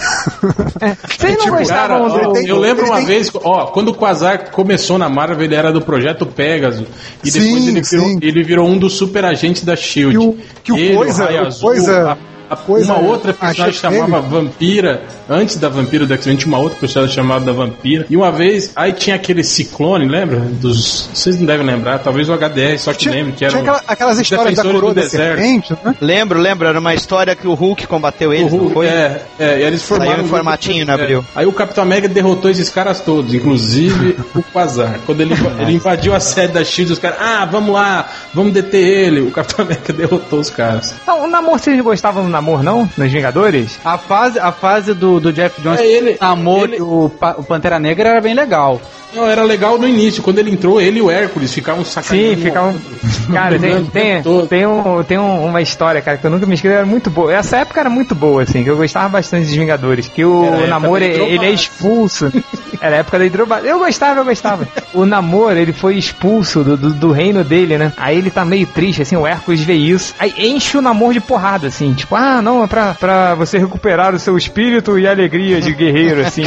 Vocês não Cara, gostavam ó, tem- eu lembro uma tem- vez, ó, quando o Quasar começou na Marvel, ele era do projeto Pegasus. E Sim, depois ele virou, ele virou um dos super agentes da Shield. Que o- que o ele, Coisa- Raio o Azul, Coisa- a- Coisa- uma outra a personagem chamava Vampira. Antes da Vampira do X-Men, tinha uma outra personagem chamada da Vampira. E uma vez, aí tinha aquele ciclone, lembra? Dos. Vocês não devem lembrar, talvez o HDR, só que Tinha, lembra que era. tinha aquela- aquelas histórias da coroa do deserto. serpente, né? Lembro, lembro, era uma história que o Hulk combateu eles, O não Hulk, foi? é, é, e eles formaram Saiu um formatinho no é. abril. Aí o Capitão América derrotou esses caras todos, inclusive o Quasar. Quando ele, ele invadiu a sede da Shield, os caras, ah, vamos lá, vamos deter ele. O Capitão América derrotou os caras. Não, o namoro, vocês gostavam do namoro, não? Nos Vingadores? A fase, a fase do, do Jeff Jones, É, ele- amor ele- e o, Pa- o Pantera Negra era bem legal. Não, era legal no início, quando ele entrou, ele e o Hércules ficavam sacaneando. Sim, fica um. Cara, tem, tem, tem, um, tem um- uma história, cara, que eu nunca me esqueci, era muito boa. Essa época era muito boa, assim, que eu gostava bastante dos Vingadores. Que o Era da ele é expulso. Era a época da hidrobase. Eu gostava, eu gostava. O namoro, ele foi expulso do, do, do reino dele, né? Aí ele tá meio triste, assim, o Hércules vê isso. Aí enche o namoro de porrada, assim, tipo, ah, não, é pra, pra você recuperar o seu espírito e alegria de guerreiro, assim.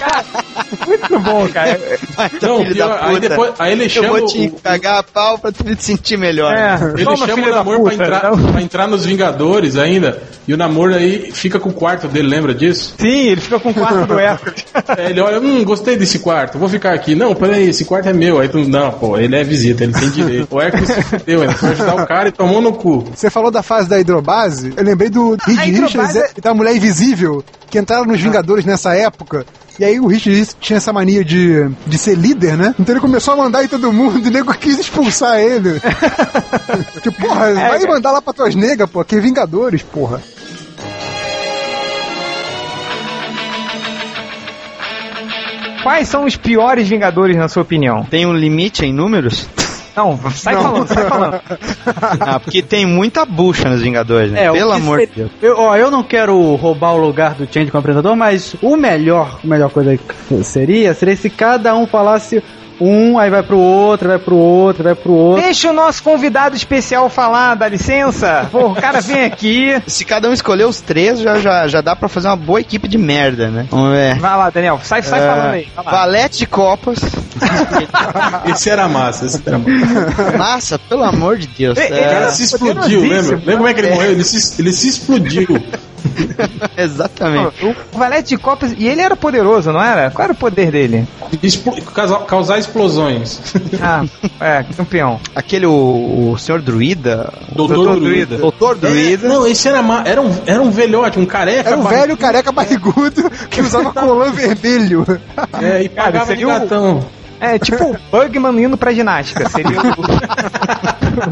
Cara, muito bom, cara. Não, Filho pior, aí, depois, aí ele Eu chama vou o- te cagar a pau pra tu te sentir melhor. É, Ele toma, chama o da Namor pra entrar, não. pra entrar nos Vingadores ainda. E o Namor aí fica com o quarto dele, lembra disso? Sim, ele fica com o quarto do Hércules. É, ele olha, hum, gostei desse quarto, vou ficar aqui. Não, peraí, esse quarto é meu. Aí tu, não, pô, ele é visita, ele tem direito. O Hércules se fudeu, ele foi ajudar o cara e tomou no cu. Você falou da fase da hidrobase, eu lembrei do Reed Richards é- e da Mulher Invisível, que entraram nos Vingadores nessa época. E aí o Richard Richards tinha essa mania de, de ser líder, né? Então ele começou a mandar em todo mundo e o nego quis expulsar ele. tipo, porra, vai cara. mandar lá pra tuas negas, pô, que é Vingadores, porra. Quais são os piores Vingadores, na sua opinião? Tem um limite em números? Não, sai falando, sai falando. Ah, porque tem muita bucha nos Vingadores, né? É, Pelo amor ser- de Deus. Eu, ó, eu não quero roubar o lugar do Change como apresentador, mas o melhor, a melhor coisa que seria, seria se cada um falasse um, aí vai pro outro, vai pro outro, vai pro outro. Deixa o nosso convidado especial falar, dá licença. Pô, o cara vem aqui. Se cada um escolher os três, já, já, já dá pra fazer uma boa equipe de merda, né? Vamos ver. Vai lá, Daniel, sai, sai É, falando aí. Valete de copas. Esse era massa, esse era massa. Nossa, pelo amor de Deus. Ele É, Ele se explodiu, lembra? Lembra como é que ele morreu? Ele se, ele se explodiu. exatamente. O Valete de Copas, e ele era poderoso, não era? Qual era o poder dele? Explo- causar, explosões. Ah, é, campeão. Aquele, o, o senhor druida. Doutor Druida. Doutor druida. É, não, esse era, ma- era, um, era um velhote, um careca. Era um barrigudo, velho careca barrigudo que usava colã vermelho. É, e Cara, pagava de seria o- gatão. É, tipo o Bugman indo pra ginástica. Seria o...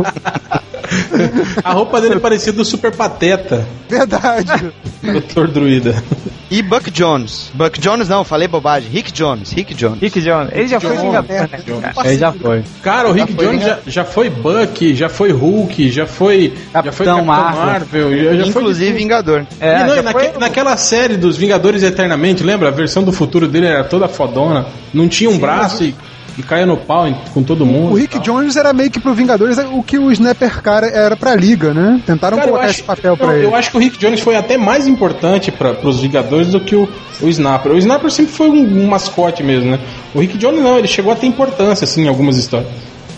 A roupa dele parecia do Super Pateta, Verdade. Doutor Druida. E Buck Jones. Buck Jones não, falei bobagem. Rick Jones. Rick Jones. Rick Jones. Ele já foi Jones, Vingador, né? Aí já foi. Cara, o Rick foi, Jones né? já, já foi Buck, já foi Hulk, já foi já foi Capitão Capitão Marvel. Marvel, já, já foi Inclusive de Vingador. É, E não, e naque- foi- naquela série dos Vingadores Eternamente, lembra? A versão do futuro dele era toda fodona. Não tinha um braço e e caia no pau com todo mundo. O Rick. Jones era meio que pro Vingadores o que o Snapper cara era pra liga, né? Tentaram Cara, colocar acho, esse papel não, pra ele. eu acho que o Rick Jones foi até mais importante para os Vingadores do que o, o Snapper. O Snapper sempre foi um, um mascote mesmo, né? O Rick Jones não, ele chegou a ter importância assim em algumas histórias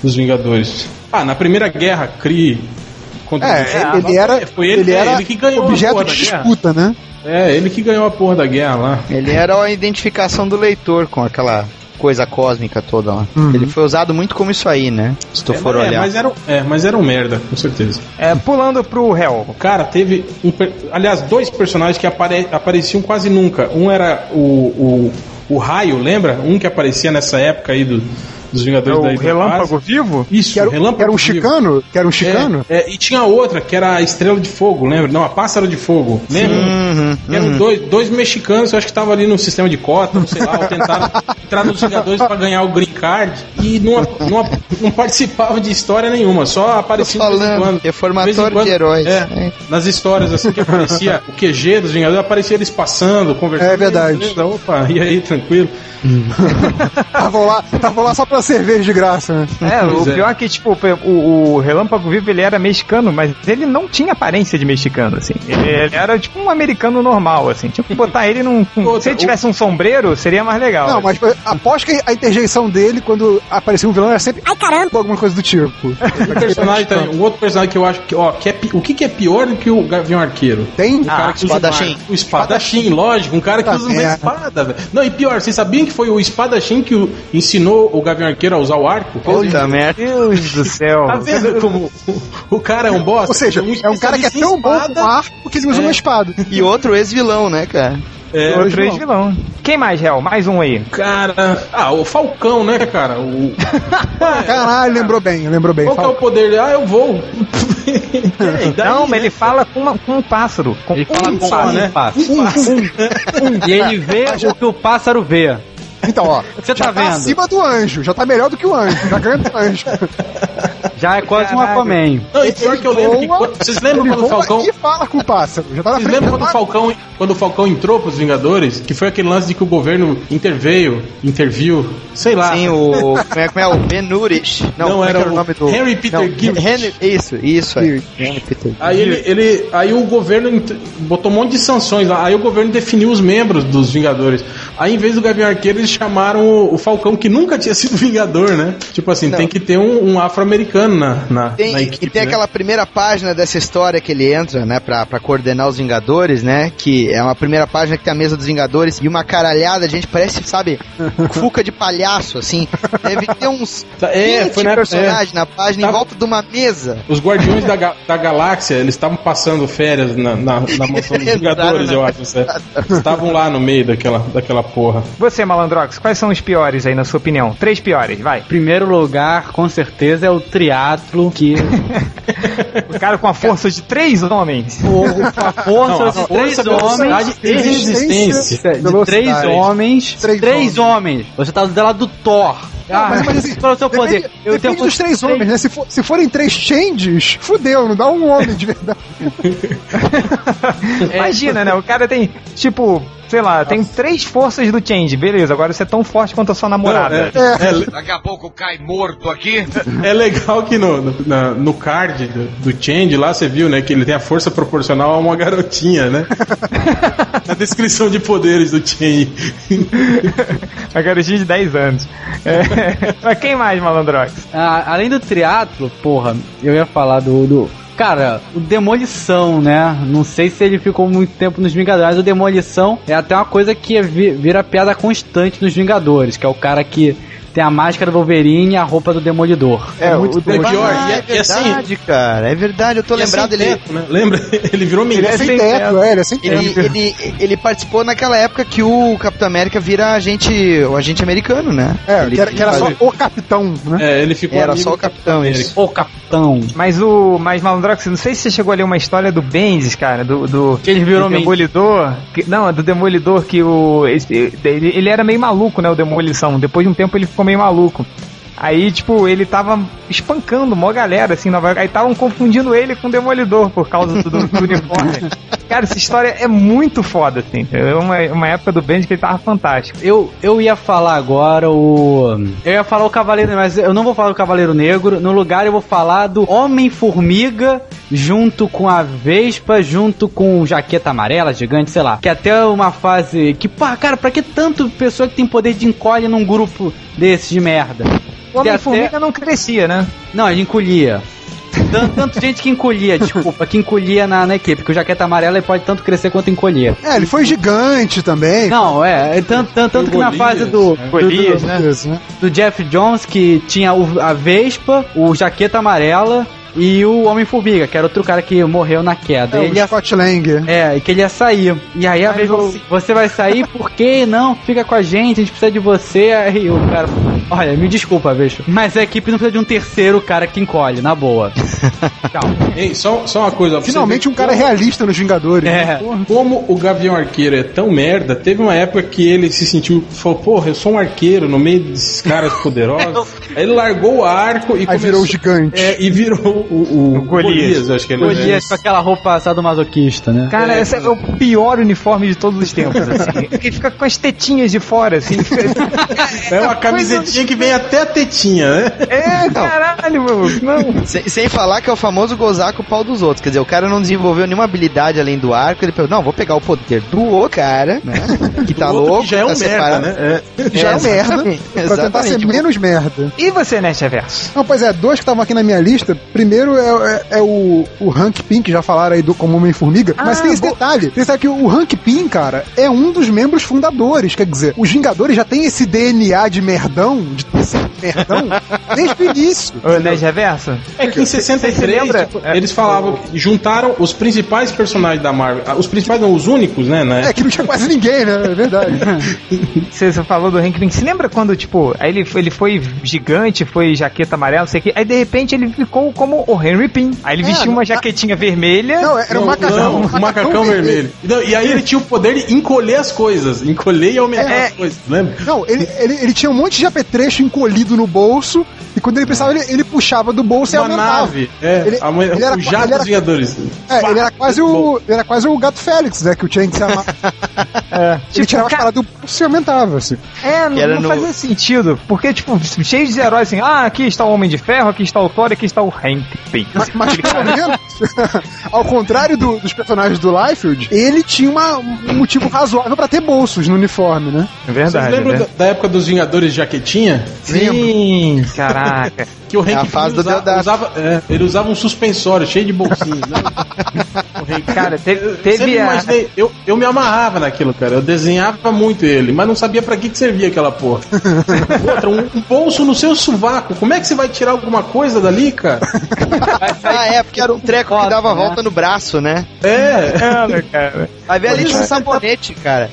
dos Vingadores. Ah, na Primeira Guerra, Kree contra É, os- ele era, foi ele, ele é, era ele que ganhou objeto de disputa, né? É, ele que ganhou a porra da guerra lá. Ele era a identificação do leitor com aquela coisa cósmica toda lá. Uhum. Ele foi usado muito como isso aí, né? Se tu É, for é, olhar. mas era, um- é, mas era um merda, com certeza. É, pulando pro Hell. Cara, teve. Um, aliás, dois personagens que apare- apareciam quase nunca. Um era o, o, o Raio, lembra? Um que aparecia nessa época aí do, dos É Vingadores da o Relâmpago Vivo? Isso, Que era, Relâmpago que era um Vivo. chicano? Que era um chicano? É, é, e tinha outra, que era a Estrela de Fogo, lembra? Não, a Pássaro de Fogo, lembra? Uhum, Que eram dois, dois mexicanos, eu acho que estavam ali no sistema de cota, não sei lá, ou tentaram entrar nos Vingadores pra ganhar o Green Card e não, não, não participavam de história nenhuma, só apareciam de vez em falando, quando. reformatório De quando, de heróis. É, É. nas histórias assim que aparecia o QG dos Vingadores, aparecia eles passando, conversando. É verdade. Beleza, Opa, e aí, tranquilo? Estavam lá, estavam lá só pra cerveja de graça, né? É, o Pois é. pior é que, tipo, o, o Relâmpago Vivo ele era mexicano, mas ele não tinha aparência de mexicano, assim. Ele, ele era tipo um americano normal, assim. Tinha que botar ele num. um- Outra, se ele tivesse um sombreiro, seria mais legal. Não, mas aposto que a interjeição dele, quando aparecia um vilão, era sempre Ai, caramba! alguma coisa do tipo. Um personagem também, um outro personagem que eu acho que, ó, que é, o que, que é pior do que o Gavião Arqueiro? Tem? O cara que usa espadachim. uma- O espadachim, lógico. Um cara que Ah, usa uma merda. espada, velho. Não, e pior, vocês sabiam que foi o espadachim que o- ensinou o Gavião Arqueiro a usar o arco? Puta merda. Deus do céu. Tá vendo como o, o cara é um bosta? Ou seja, é um cara que é tão bom com arco que ele usa É. uma espada. E outro ex-vilão, né, cara? É, Outro ex-vilão. Quem mais, Hel? Mais um aí. cara. Ah, o Falcão, né, cara? O, Caralho, lembrou bem, lembrou bem. qual que é o Fala. poder dele? Ah, eu vou. É, daí, não, mas né? ele fala com, uma- com um pássaro. Com Ele fala um com só, um né? pássaro. Um E ele vê o que o pássaro vê. Então, ó, Você já tá tá vendo? acima do anjo, já tá melhor do que o anjo, já ganha do anjo. Já é quase um Caralho. Aquaman. Não, e pior que eu lembro que voa, Vocês lembram quando o Falcão. e fala com o pássaro, já tá na Vocês frente. lembram quando o Falcão, quando o Falcão entrou pros Vingadores? Que foi aquele lance de que o governo interveio, interviu, sei lá. Sim, o. Como é, como é o Ben Urich? Não, Não, é que era o nome do. Henry Peter Não. Henry, isso, isso aí. Henry Peter. Aí ele, ele, aí o governo botou um monte de sanções lá. Aí o governo definiu os membros dos Vingadores. Aí em vez do Gavião Arqueiro eles chamaram o, o Falcão que nunca tinha sido Vingador, né? Tipo assim, Não. tem que ter um, um afro-americano na, na, Tem, na e equipe. tem né? aquela primeira página dessa história que ele entra, né, pra, pra coordenar os Vingadores, né? Que é uma primeira página que tem a mesa dos Vingadores e uma caralhada de gente, parece, sabe, fuca de palhaço, assim. Deve ter uns Tá, é, 20 foi na- personagens na página em Tava- volta de uma mesa. Os Guardiões da, Ga- da Galáxia, eles estavam passando férias na, na, na mansão dos Vingadores, eu acho. certo? Estavam lá no meio daquela, daquela porra. Você, Malandrox, quais são os piores aí, na sua opinião? Três piores, vai. Primeiro lugar, com certeza, é o triatlo, que O cara com a força de três homens. o, a força Não, a de força, três homens e resistência. de três homens, Três três, homens. Você tá do lado do Thor. Ah, mas- mas assim, é o seu poder? Depende, depende tenho dos três homens, né? Se, for- se forem três changes, fudeu, não dá um homem de verdade. Imagina, né? O cara tem, tipo, sei lá, tem três forças do Change. Beleza, agora você é tão forte quanto a sua namorada. Não, é, é, Daqui a pouco cai morto aqui. É legal que no, no, na- no card do, do Change lá você viu, né? Que ele tem a força proporcional a uma garotinha, né? Na descrição de poderes do Change. A garotinha de 10 anos. É. Mas quem mais, Malandrox? Ah, além do triatlo, porra, eu ia falar do, do. Cara, o Demolição, né? Não sei se ele ficou muito tempo nos Vingadores, mas o Demolição é até uma coisa que vi- vira piada constante nos Vingadores, que é o cara que tem a máscara do Wolverine e a roupa do Demolidor. É, o É pior, Ah, e é, é e assim. verdade, cara. É verdade, eu tô é lembrado sem ele. teto, né? Lembra? Ele virou Ele menino. é sem sem teto, teto. é, ele é sem teto. Ele, ele, ele participou naquela época que o Capitão América vira agente, o agente americano, né? É, ele que era, que era só o capitão, né? É, ele ficou Era só o capitão, isso. Ô, capitão. Mas o. Mas Malandrox, não sei se você chegou a ler uma história do Bendis, cara, do. do Que ele virou do. Demolidor. Que, não, do Demolidor que o. Ele, ele era meio maluco, né? O Demolição. Depois de um tempo ele ficou meio maluco. Aí, tipo, ele tava espancando uma galera, assim, Nova York. Aí estavam confundindo ele com o Demolidor por causa do, do uniforme. Cara, essa história é muito foda, assim. É uma, uma época do Bend que ele tava fantástico. Eu, eu ia falar agora o. Eu ia falar o Cavaleiro, mas eu não vou falar do Cavaleiro Negro. No lugar eu vou falar do Homem-Formiga junto com a Vespa, junto com Jaqueta Amarela, gigante, sei lá. Que até uma fase que, pá, cara, pra que tanto pessoa que tem poder de encolhe num grupo desses de merda? O Homem-Formiga até- não crescia, né? Não, ele encolhia. Tanto, tanto gente que encolhia, desculpa, que encolhia na, na equipe, porque o Jaqueta Amarela pode tanto crescer quanto encolher. É, ele foi gigante também. Não, é, é tanto, tanto, tanto que na fase do, né? do, Golias, do, né? Isso, né? do Jeff Jones, que tinha o- a Vespa, o Jaqueta Amarela e o Homem-Formiga, que era outro cara que morreu na queda. É, ele o ia, Scott Lang. é, e que ele ia sair. E aí a vez o- você, você vai sair, por quê? Não, fica com a gente, a gente precisa de você. Aí o cara, olha, me desculpa, bicho, mas a equipe não precisa de um terceiro cara que encolhe, na boa. Tchau. Ei, só, só uma coisa. Finalmente um cara como- realista nos Vingadores. É. Como o Gavião Arqueiro é tão merda, teve uma época que ele se sentiu, falou, porra, eu sou um arqueiro no meio desses caras poderosos. Aí ele largou o arco e Aí começou, virou o gigante. É, e virou o, o, Golias. Golias, acho que ele Golias com aquela roupa sadomasoquista, né? Cara, esse é o pior uniforme de todos os tempos, assim. Porque fica com as tetinhas de fora, assim. É uma camisetinha que vem até a tetinha, né? É, caralho, meu. Não. Sem, sem falar que é o famoso gozar com o pau dos outros. Quer dizer, o cara não desenvolveu nenhuma habilidade além do arco. Ele pensou, não, vou pegar o poder do outro cara, né? Que tá O outro louco. que já é um tá merda, separado. né? É. Já é, um merda. exatamente, Pra tentar ser menos merda. E você, Nerdverso? Não, pois é, dois que estavam aqui na minha lista. Primeiro é, é- é o, o Hank Pym, que já falaram aí do como Homem-Formiga. mas tem esse detalhe. Tem sabe que o Hank Pym, cara, é um dos membros fundadores. Quer dizer, os Vingadores já têm esse DNA de merdão, de ser merdão, desde o início. Ô, Nerdverso? É que em 63, Você lembra? tipo, eles falavam, que juntaram os principais personagens da Marvel, ah, os principais não, os únicos, né, né? É que não tinha quase ninguém, né? É verdade. Você, você falou do Hank Pym. Você lembra quando, tipo, aí ele, foi- ele foi gigante, foi jaqueta amarela, não sei o que. Aí de repente ele ficou como o Henry Pym. Aí ele É, vestiu uma jaquetinha vermelha. Não, era um Não, macacão. não, um macacão vermelho. Não, e aí ele tinha o poder de encolher as coisas, encolher e aumentar É. as coisas, lembra? Não, ele, ele, ele tinha um monte de apetrecho encolhido no bolso, e quando ele precisava, ele, ele puxava do bolso e Uma aumentava. nave, é, Ele- a mãe- ele era- o jato ele era- dos Vingadores. É, ele era quase o. Ele era quase o gato Félix, né? Que o Chang se amava. É. Ele Tipo, tirava as cara, do bolso e aumentava, assim. É, não, não no- fazia sentido. Porque, tipo, cheio de heróis assim, ah, aqui está o Homem de Ferro, aqui está o Thor, aqui está o Hank Pym. Mas, mas pelo menos, ao contrário do- dos personagens do Liefeld, ele tinha uma- um motivo razoável pra ter bolsos no uniforme, né? É Vocês verdade. lembram né? da, da época dos Vingadores de jaquetinha? Sim, caraca. Que o Hank É a fase do usava, é, ele usava um suspensório cheio de bolsinhos. né? Cara, teve sempre a- imaginei, eu, eu me amarrava naquilo, cara. Eu desenhava muito ele, mas não sabia pra que, que servia aquela porra. Outra, um, um bolso no seu sovaco. Como é que você vai tirar alguma coisa dali, cara? Ah, é, porque era um treco que dava a volta no braço, né? É. Cara, cara. Vai ver ali um sabonete, cara.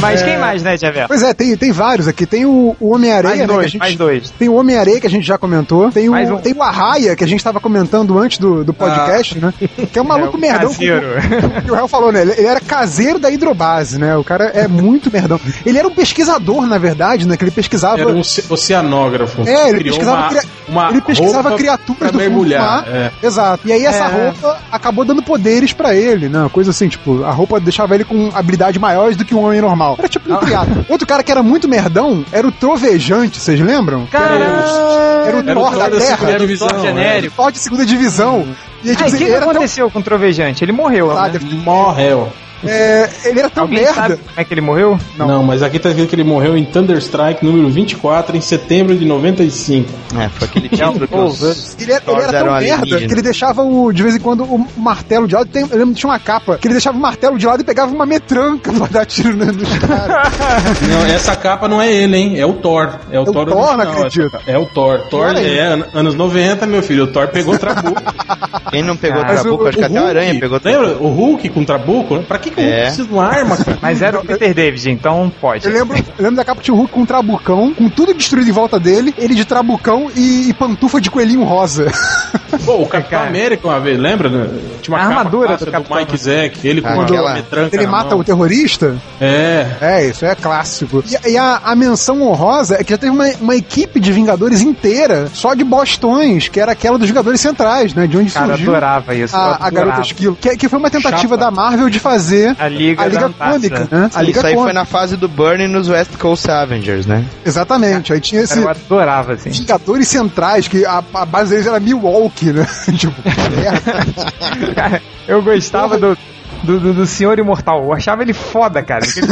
Mas quem mais, né, Javier? Pois é, tem, tem vários aqui. Tem o, o Homem-Areia, Mais né? dois, gente- mais dois. Tem o Homem-Areia, que a gente já comentou. Tem o, um. tem o Arraia, que a gente tava comentando antes do, do podcast, né? Que é um maluco É, o merdão. caseiro. como- que o Real falou, né? Ele ele era caseiro da hidrobase, né? O cara é muito merdão. Ele era um pesquisador, na verdade, né? Que ele pesquisava. Era um oce- oceanógrafo. É, ele Criou pesquisava, uma, cria- uma ele pesquisava roupa criaturas do fundo do mergulhar. mar. é. Exato. E aí essa É. roupa acabou dando poderes pra ele, né? Coisa assim, tipo, a roupa deixava ele com habilidades maiores do que um homem normal. Era tipo um criado. Outro cara que era muito merdão era o Trovejante, vocês lembram? Caralho! Era o Era o Thor da Terra. segunda divisão. Thor né? genérico. Thor de segunda divisão. E aí, tipo, Ah, e o assim, que, ele que era tão, aconteceu com o Trovejante? Ele morreu, Ah, né? Morreu. É, ele era tão Alguém merda. sabe como é que ele morreu? Não. mas aqui tá escrito que ele morreu em Thunderstrike número 24 em setembro de 95. É, foi aquele título que os... Ele era, ele era tão merda que ele deixava o, de vez em quando o martelo de lado. Tem, eu lembro que tinha uma capa que ele deixava o martelo de lado e pegava uma metranca pra dar tiro no- nos caras. Não, essa capa não é ele, hein? É o Thor. É o o Thor, Thor, não original, acredito. essa capa. É o Thor. Thor é an- anos 90, meu filho. O Thor pegou trabuco. Quem não pegou Mas Trabuco, o- acho que O até a aranha Hulk, pegou Lembra? O Hulk com trabuco? né? Pra que que, que o Hulk É. precisa de uma arma, cara? Mas era o Peter David, então pode. Eu lembro, eu lembro da capa de Hulk com um trabucão, com tudo destruído em volta dele, ele de trabucão e, e pantufa de coelhinho rosa. Pô, o Capitão Cara. América uma vez, lembra? né? Tinha uma A armadura do Capitão Mike Zack, ele com Aquela- uma metranca ele mata mão. o terrorista. É. É, isso é clássico. E, e a, a menção honrosa é que já teve uma, uma equipe de Vingadores inteira, só de bostões, que era aquela dos Vingadores Centrais, né? De onde Cara, surgiu adorava isso. a, a adorava. Garota Esquilo. Que, que foi uma tentativa Chapa. da Marvel de fazer A Liga, a Liga. Cômica, né? A Liga Isso aí foi na fase do Burning nos West Coast Avengers, né? Exatamente. Aí tinha esse eu adorava, assim. Vingadores Centrais, que a, a base deles era Milwaukee, né? tipo, merda. Cara, eu gostava do, do, do, do Senhor Imortal. Eu achava ele foda, cara. Ele,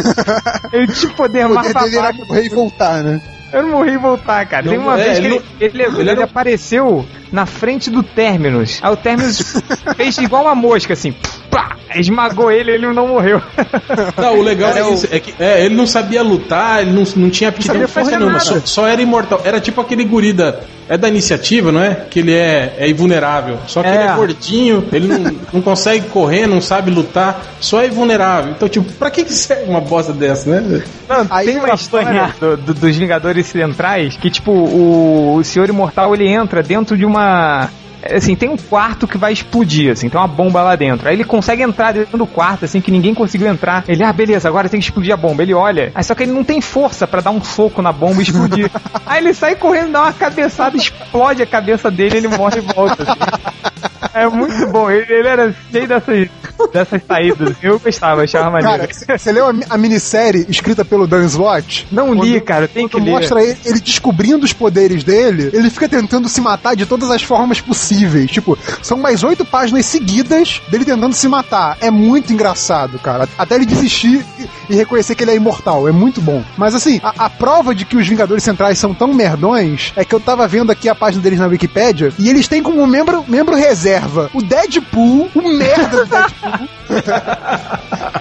ele tinha poder poder dele era morrer e voltar, né? Eu não morri e voltar, cara. Não, Tem uma é, vez que ele ele, ele, ele, ele era- apareceu na frente do Terminus. Aí o Terminus fez igual uma mosca, assim. Pá, esmagou ele ele não morreu. Não, o legal é o- isso. É que é, ele não sabia lutar, ele não, não tinha aptidão fazer nenhuma, nada. só, só era imortal. Era tipo aquele guri da. É da iniciativa, não é? Que ele é, é invulnerável. Só que É. ele é gordinho, ele não, não consegue correr, não sabe lutar, só é invulnerável. Então, tipo, pra que, que serve uma bosta dessa, né? Não, Aí tem uma história apanhar. do- do- dos Vingadores Centrais que, tipo, o, o Senhor Imortal ele entra dentro de uma. Assim, tem um quarto que vai explodir, assim, tem uma bomba lá dentro. Aí ele consegue entrar dentro do quarto, assim, que ninguém conseguiu entrar. Ele, ah, beleza, agora tem que explodir a bomba. Ele olha, aí só que ele não tem força pra dar um soco na bomba e explodir. aí ele sai correndo, dá uma cabeçada, explode a cabeça dele e ele morre e volta. assim. É muito bom, ele, ele era cheio dessas, dessas saídas. Eu gostava, achava maneiro. Cara, você leu a, a minissérie escrita pelo Dan Slott? Não li, Quando- cara, tem que ler. mostra ele, ele descobrindo os poderes dele, ele fica tentando se matar de todas as formas possíveis. Tipo, são mais oito páginas seguidas dele tentando se matar. É muito engraçado, cara. Até ele desistir e, e reconhecer que ele é imortal. É muito bom. Mas assim, a, a prova de que os Vingadores Centrais são tão merdões é que eu tava vendo aqui a página deles na Wikipédia e eles têm como membro, membro reserva o Deadpool, o merda do Deadpool.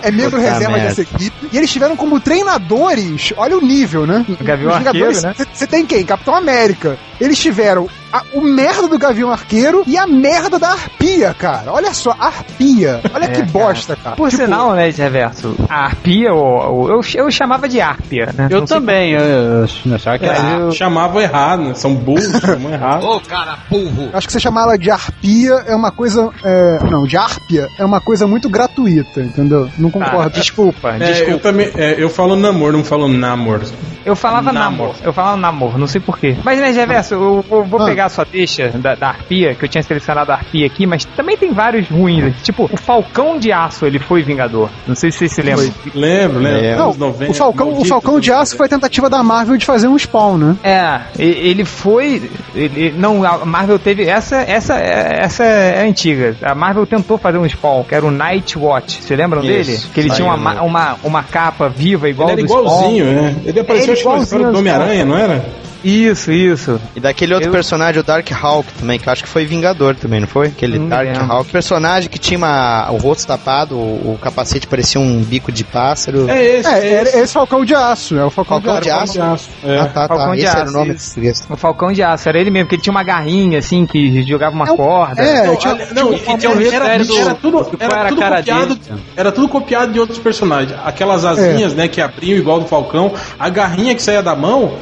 é membro Puta reserva merda. dessa equipe. E eles tiveram como treinadores, olha o nível, né? Gavião Arqueiro, né? Você tem quem? Capitão América. Eles tiveram a- o merda do Gavião Arqueiro e a merda da Arpia, cara. Olha só, Arpia. Olha que cara. bosta, cara. Por Tipo, sinal, né, de reverso, a arpia, ou, ou- eu, eu chamava de árpia, né? Eu Não também, eu, eu achava que É, era. eu- Chamavam errado, né? São burros, chamam errado. Ô, cara burro. Acho que você chamar ela de arpia é uma coisa. é, não, de árpia é uma coisa muito gratuita, entendeu? Não Tá, concordo. desculpa, É, desculpa. eu também. é, eu falo namor, não falo namor. Eu falava Namor. namor. Eu falava namor, não sei porquê. Mas, né, Reverso, eu vou, vou Ah. pegar a sua deixa da, da arpia, que eu tinha selecionado a arpia aqui, mas também tem vários ruins. Tipo, o Falcão de Aço, ele foi Vingador. Não sei se vocês se lembram. Lembro, lembro. É. Não, Anos 90, o Falcão, o Falcão de Aço foi a tentativa da Marvel de fazer um spawn, né? É, ele foi. Ele, não, a Marvel teve. Essa, essa, essa é antiga. A Marvel tentou fazer um spawn, que era o Night Watch. Você lembram Isso, dele? Que ele tinha uma, uma, uma capa viva igual Ele era do Spawn. igualzinho, né? Ele apareceu, Ele acho que do igualzinho Homem-Aranha, não era? Isso, isso. E daquele outro Eu- personagem, o Dark Hawk também, que eu acho que foi Vingador também, não foi? Aquele Não Dark lembro. Hawk. Personagem que tinha uma- o rosto tapado, o, o capacete parecia um bico de pássaro. É esse. É, era esse Falcão de Aço, é o Falcão, Falcão de Aço. Aço? de aço. É. Ah, tá, Falcão tá. Esse era o nome isso. O Falcão de Aço, era ele mesmo, que ele tinha uma garrinha assim, que jogava uma É corda. é, Não, tinha- não, tipo, e tinha um era, do- era tudo, do era tudo cara copiado, dele. era tudo copiado de outros personagens. Aquelas asinhas, né, que abriam igual do Falcão, a garrinha que saía da mão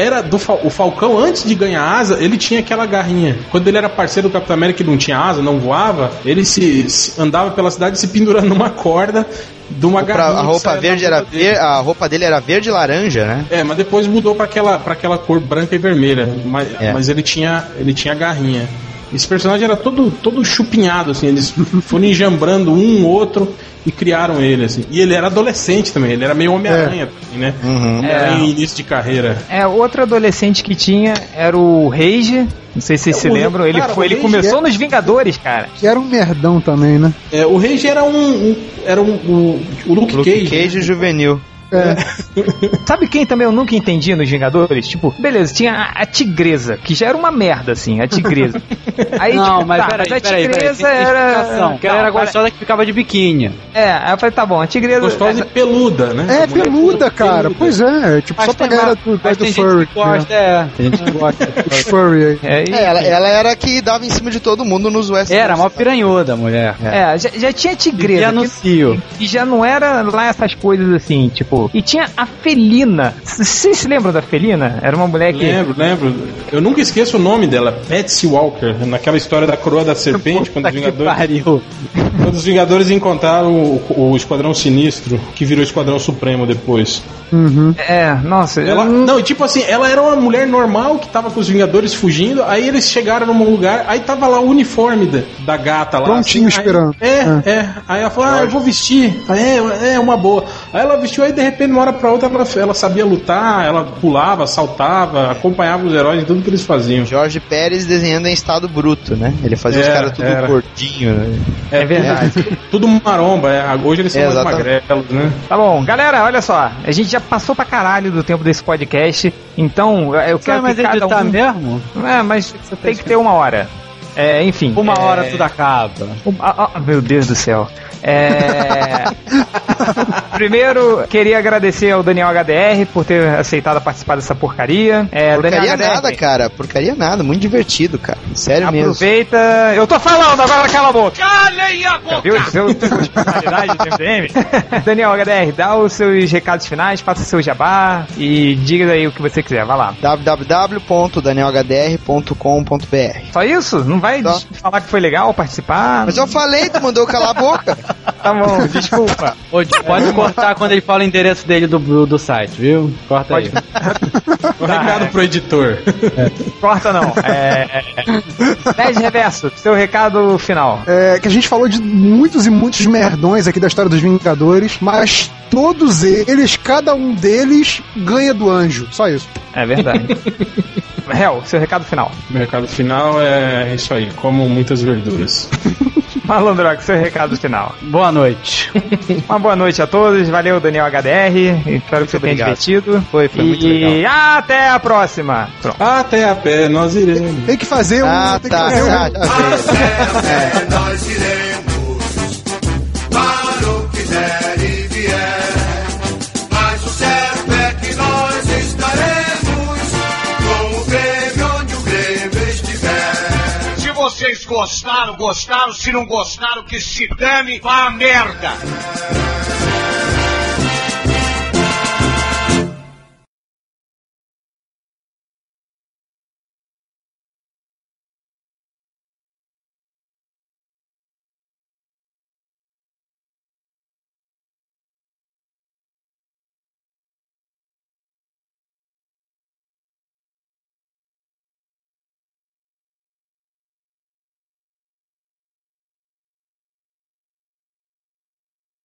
era do Fal- o Falcão antes de ganhar asa, ele tinha aquela garrinha. Quando ele era parceiro do Capitão América, que não tinha asa, não voava, ele se, se- andava pela cidade se pendurando numa corda de uma Pra- garrinha. a roupa verde era dele. ver, a roupa dele era verde e laranja, né? É, mas depois mudou pra aquela, pra aquela cor branca e vermelha. Mas, É. mas ele tinha ele tinha garrinha. Esse personagem era todo, todo chupinhado, assim. Eles foram enjambrando um outro e criaram ele, assim. E ele era adolescente também, ele era meio Homem-Aranha, assim, né? Uhum. É. em início de carreira. É, outro adolescente que tinha era o Rage. Não sei se vocês É, se o- lembram. Ele, cara, foi, ele Rage começou é- nos Vingadores, cara. Que era um merdão também, né? É, o Rage era um. um- era um. O, o Luke, Luke Cage. Cage, né? Juvenil. Sabe quem também eu nunca entendi nos Vingadores? Tipo, beleza, tinha a, a tigresa, que já era uma merda, assim, a tigresa. Aí, não, tipo, mas tá, peraí, mas a peraí, peraí. tigresa tem era. Que ela era gostosa que ficava de biquíni. É, aí eu falei, tá bom, a tigresa. Gostosa e peluda, né? É, peluda, cara. peluda. Pois é, tipo, Mas só pra galera uma- do, mas do tem furry. gente que gosta, é. Tem gente que gosta. né? Os furry aí. É, É, ela, ela era a que dava em cima de todo mundo nos West. Era, mó piranhuda a mulher. É, já, já tinha E tigresa. que- anuncio. E já não era lá essas coisas assim, tipo. E tinha a felina. Vocês se lembram da felina? Era uma mulher que. Lembro, lembro. Eu nunca esqueço o nome dela, Patsy Walker, naquela história da coroa da serpente, quando os Puta que Vingadores, pariu. quando os Vingadores encontraram o, o Esquadrão Sinistro, que virou Esquadrão Supremo depois. É, nossa. Ela, eu- não, e tipo assim, ela era uma mulher normal que tava com os Vingadores fugindo, aí eles chegaram num lugar, aí tava lá o uniforme da, da gata lá. Prontinho assim, aí- esperando. é, é, Aí ela falou, ah, eu vou vestir. É, é uma boa. Aí ela vestiu, aí de repente, uma hora pra outra, ela, ela sabia lutar, ela pulava, saltava, acompanhava os heróis em tudo que eles faziam. Jorge Pérez desenhando em estado bruto, né? Ele fazia os Era, caras tudo era. gordinho. né? É, verdade. Tudo, tudo maromba, é. Hoje eles são É, mais magrelos, né? Tá bom, galera, olha só. A gente já passou pra caralho do tempo desse podcast. Então, eu quero mas que cada editar um... mesmo? É, mas tem que ter uma hora. É, enfim. Uma é, hora tudo acaba. um- ah, ah, meu Deus do céu. É... Primeiro, queria agradecer ao Daniel HDR por ter aceitado participar dessa porcaria. É, Porcaria Daniel HDR, nada, cara. Porcaria nada. Muito divertido, cara. Sério mesmo. Aproveita. Eu tô falando, agora cala a boca. Calem a boca! Viu? Seu responsabilidade do MDM. Daniel HDR, dá os seus recados finais, faça seu jabá e diga aí o que você quiser. Vai lá. www.danielhdr.com.br Só isso? Não vai Só. falar que foi legal participar? Mas eu falei, tu mandou eu calar a boca. Tá bom, desculpa. Ô, Pode cortar quando ele fala o endereço dele do, do site, viu? Corta aí. Um recado pro editor. Corta não. É... Nerd Reverso, seu recado final. É, que a gente falou de muitos e muitos merdões aqui da história dos Vingadores, mas todos eles, cada um deles, ganha do anjo. Só isso. É verdade. Hel, seu recado final. Meu recado final é isso aí, como muitas verduras. Malandrox, seu recado final. Boa noite. Uma boa noite a todos. Valeu, Daniel HDR. Espero que você tenha divertido. Foi, foi muito E legal. até a próxima. Pronto. Até a pé, nós iremos. Tem que fazer um. Ah, tem que tá, fazer um- tá, tá vendo. nós iremos vocês gostaram, gostaram. Se não gostaram, que se dane, vá a merda.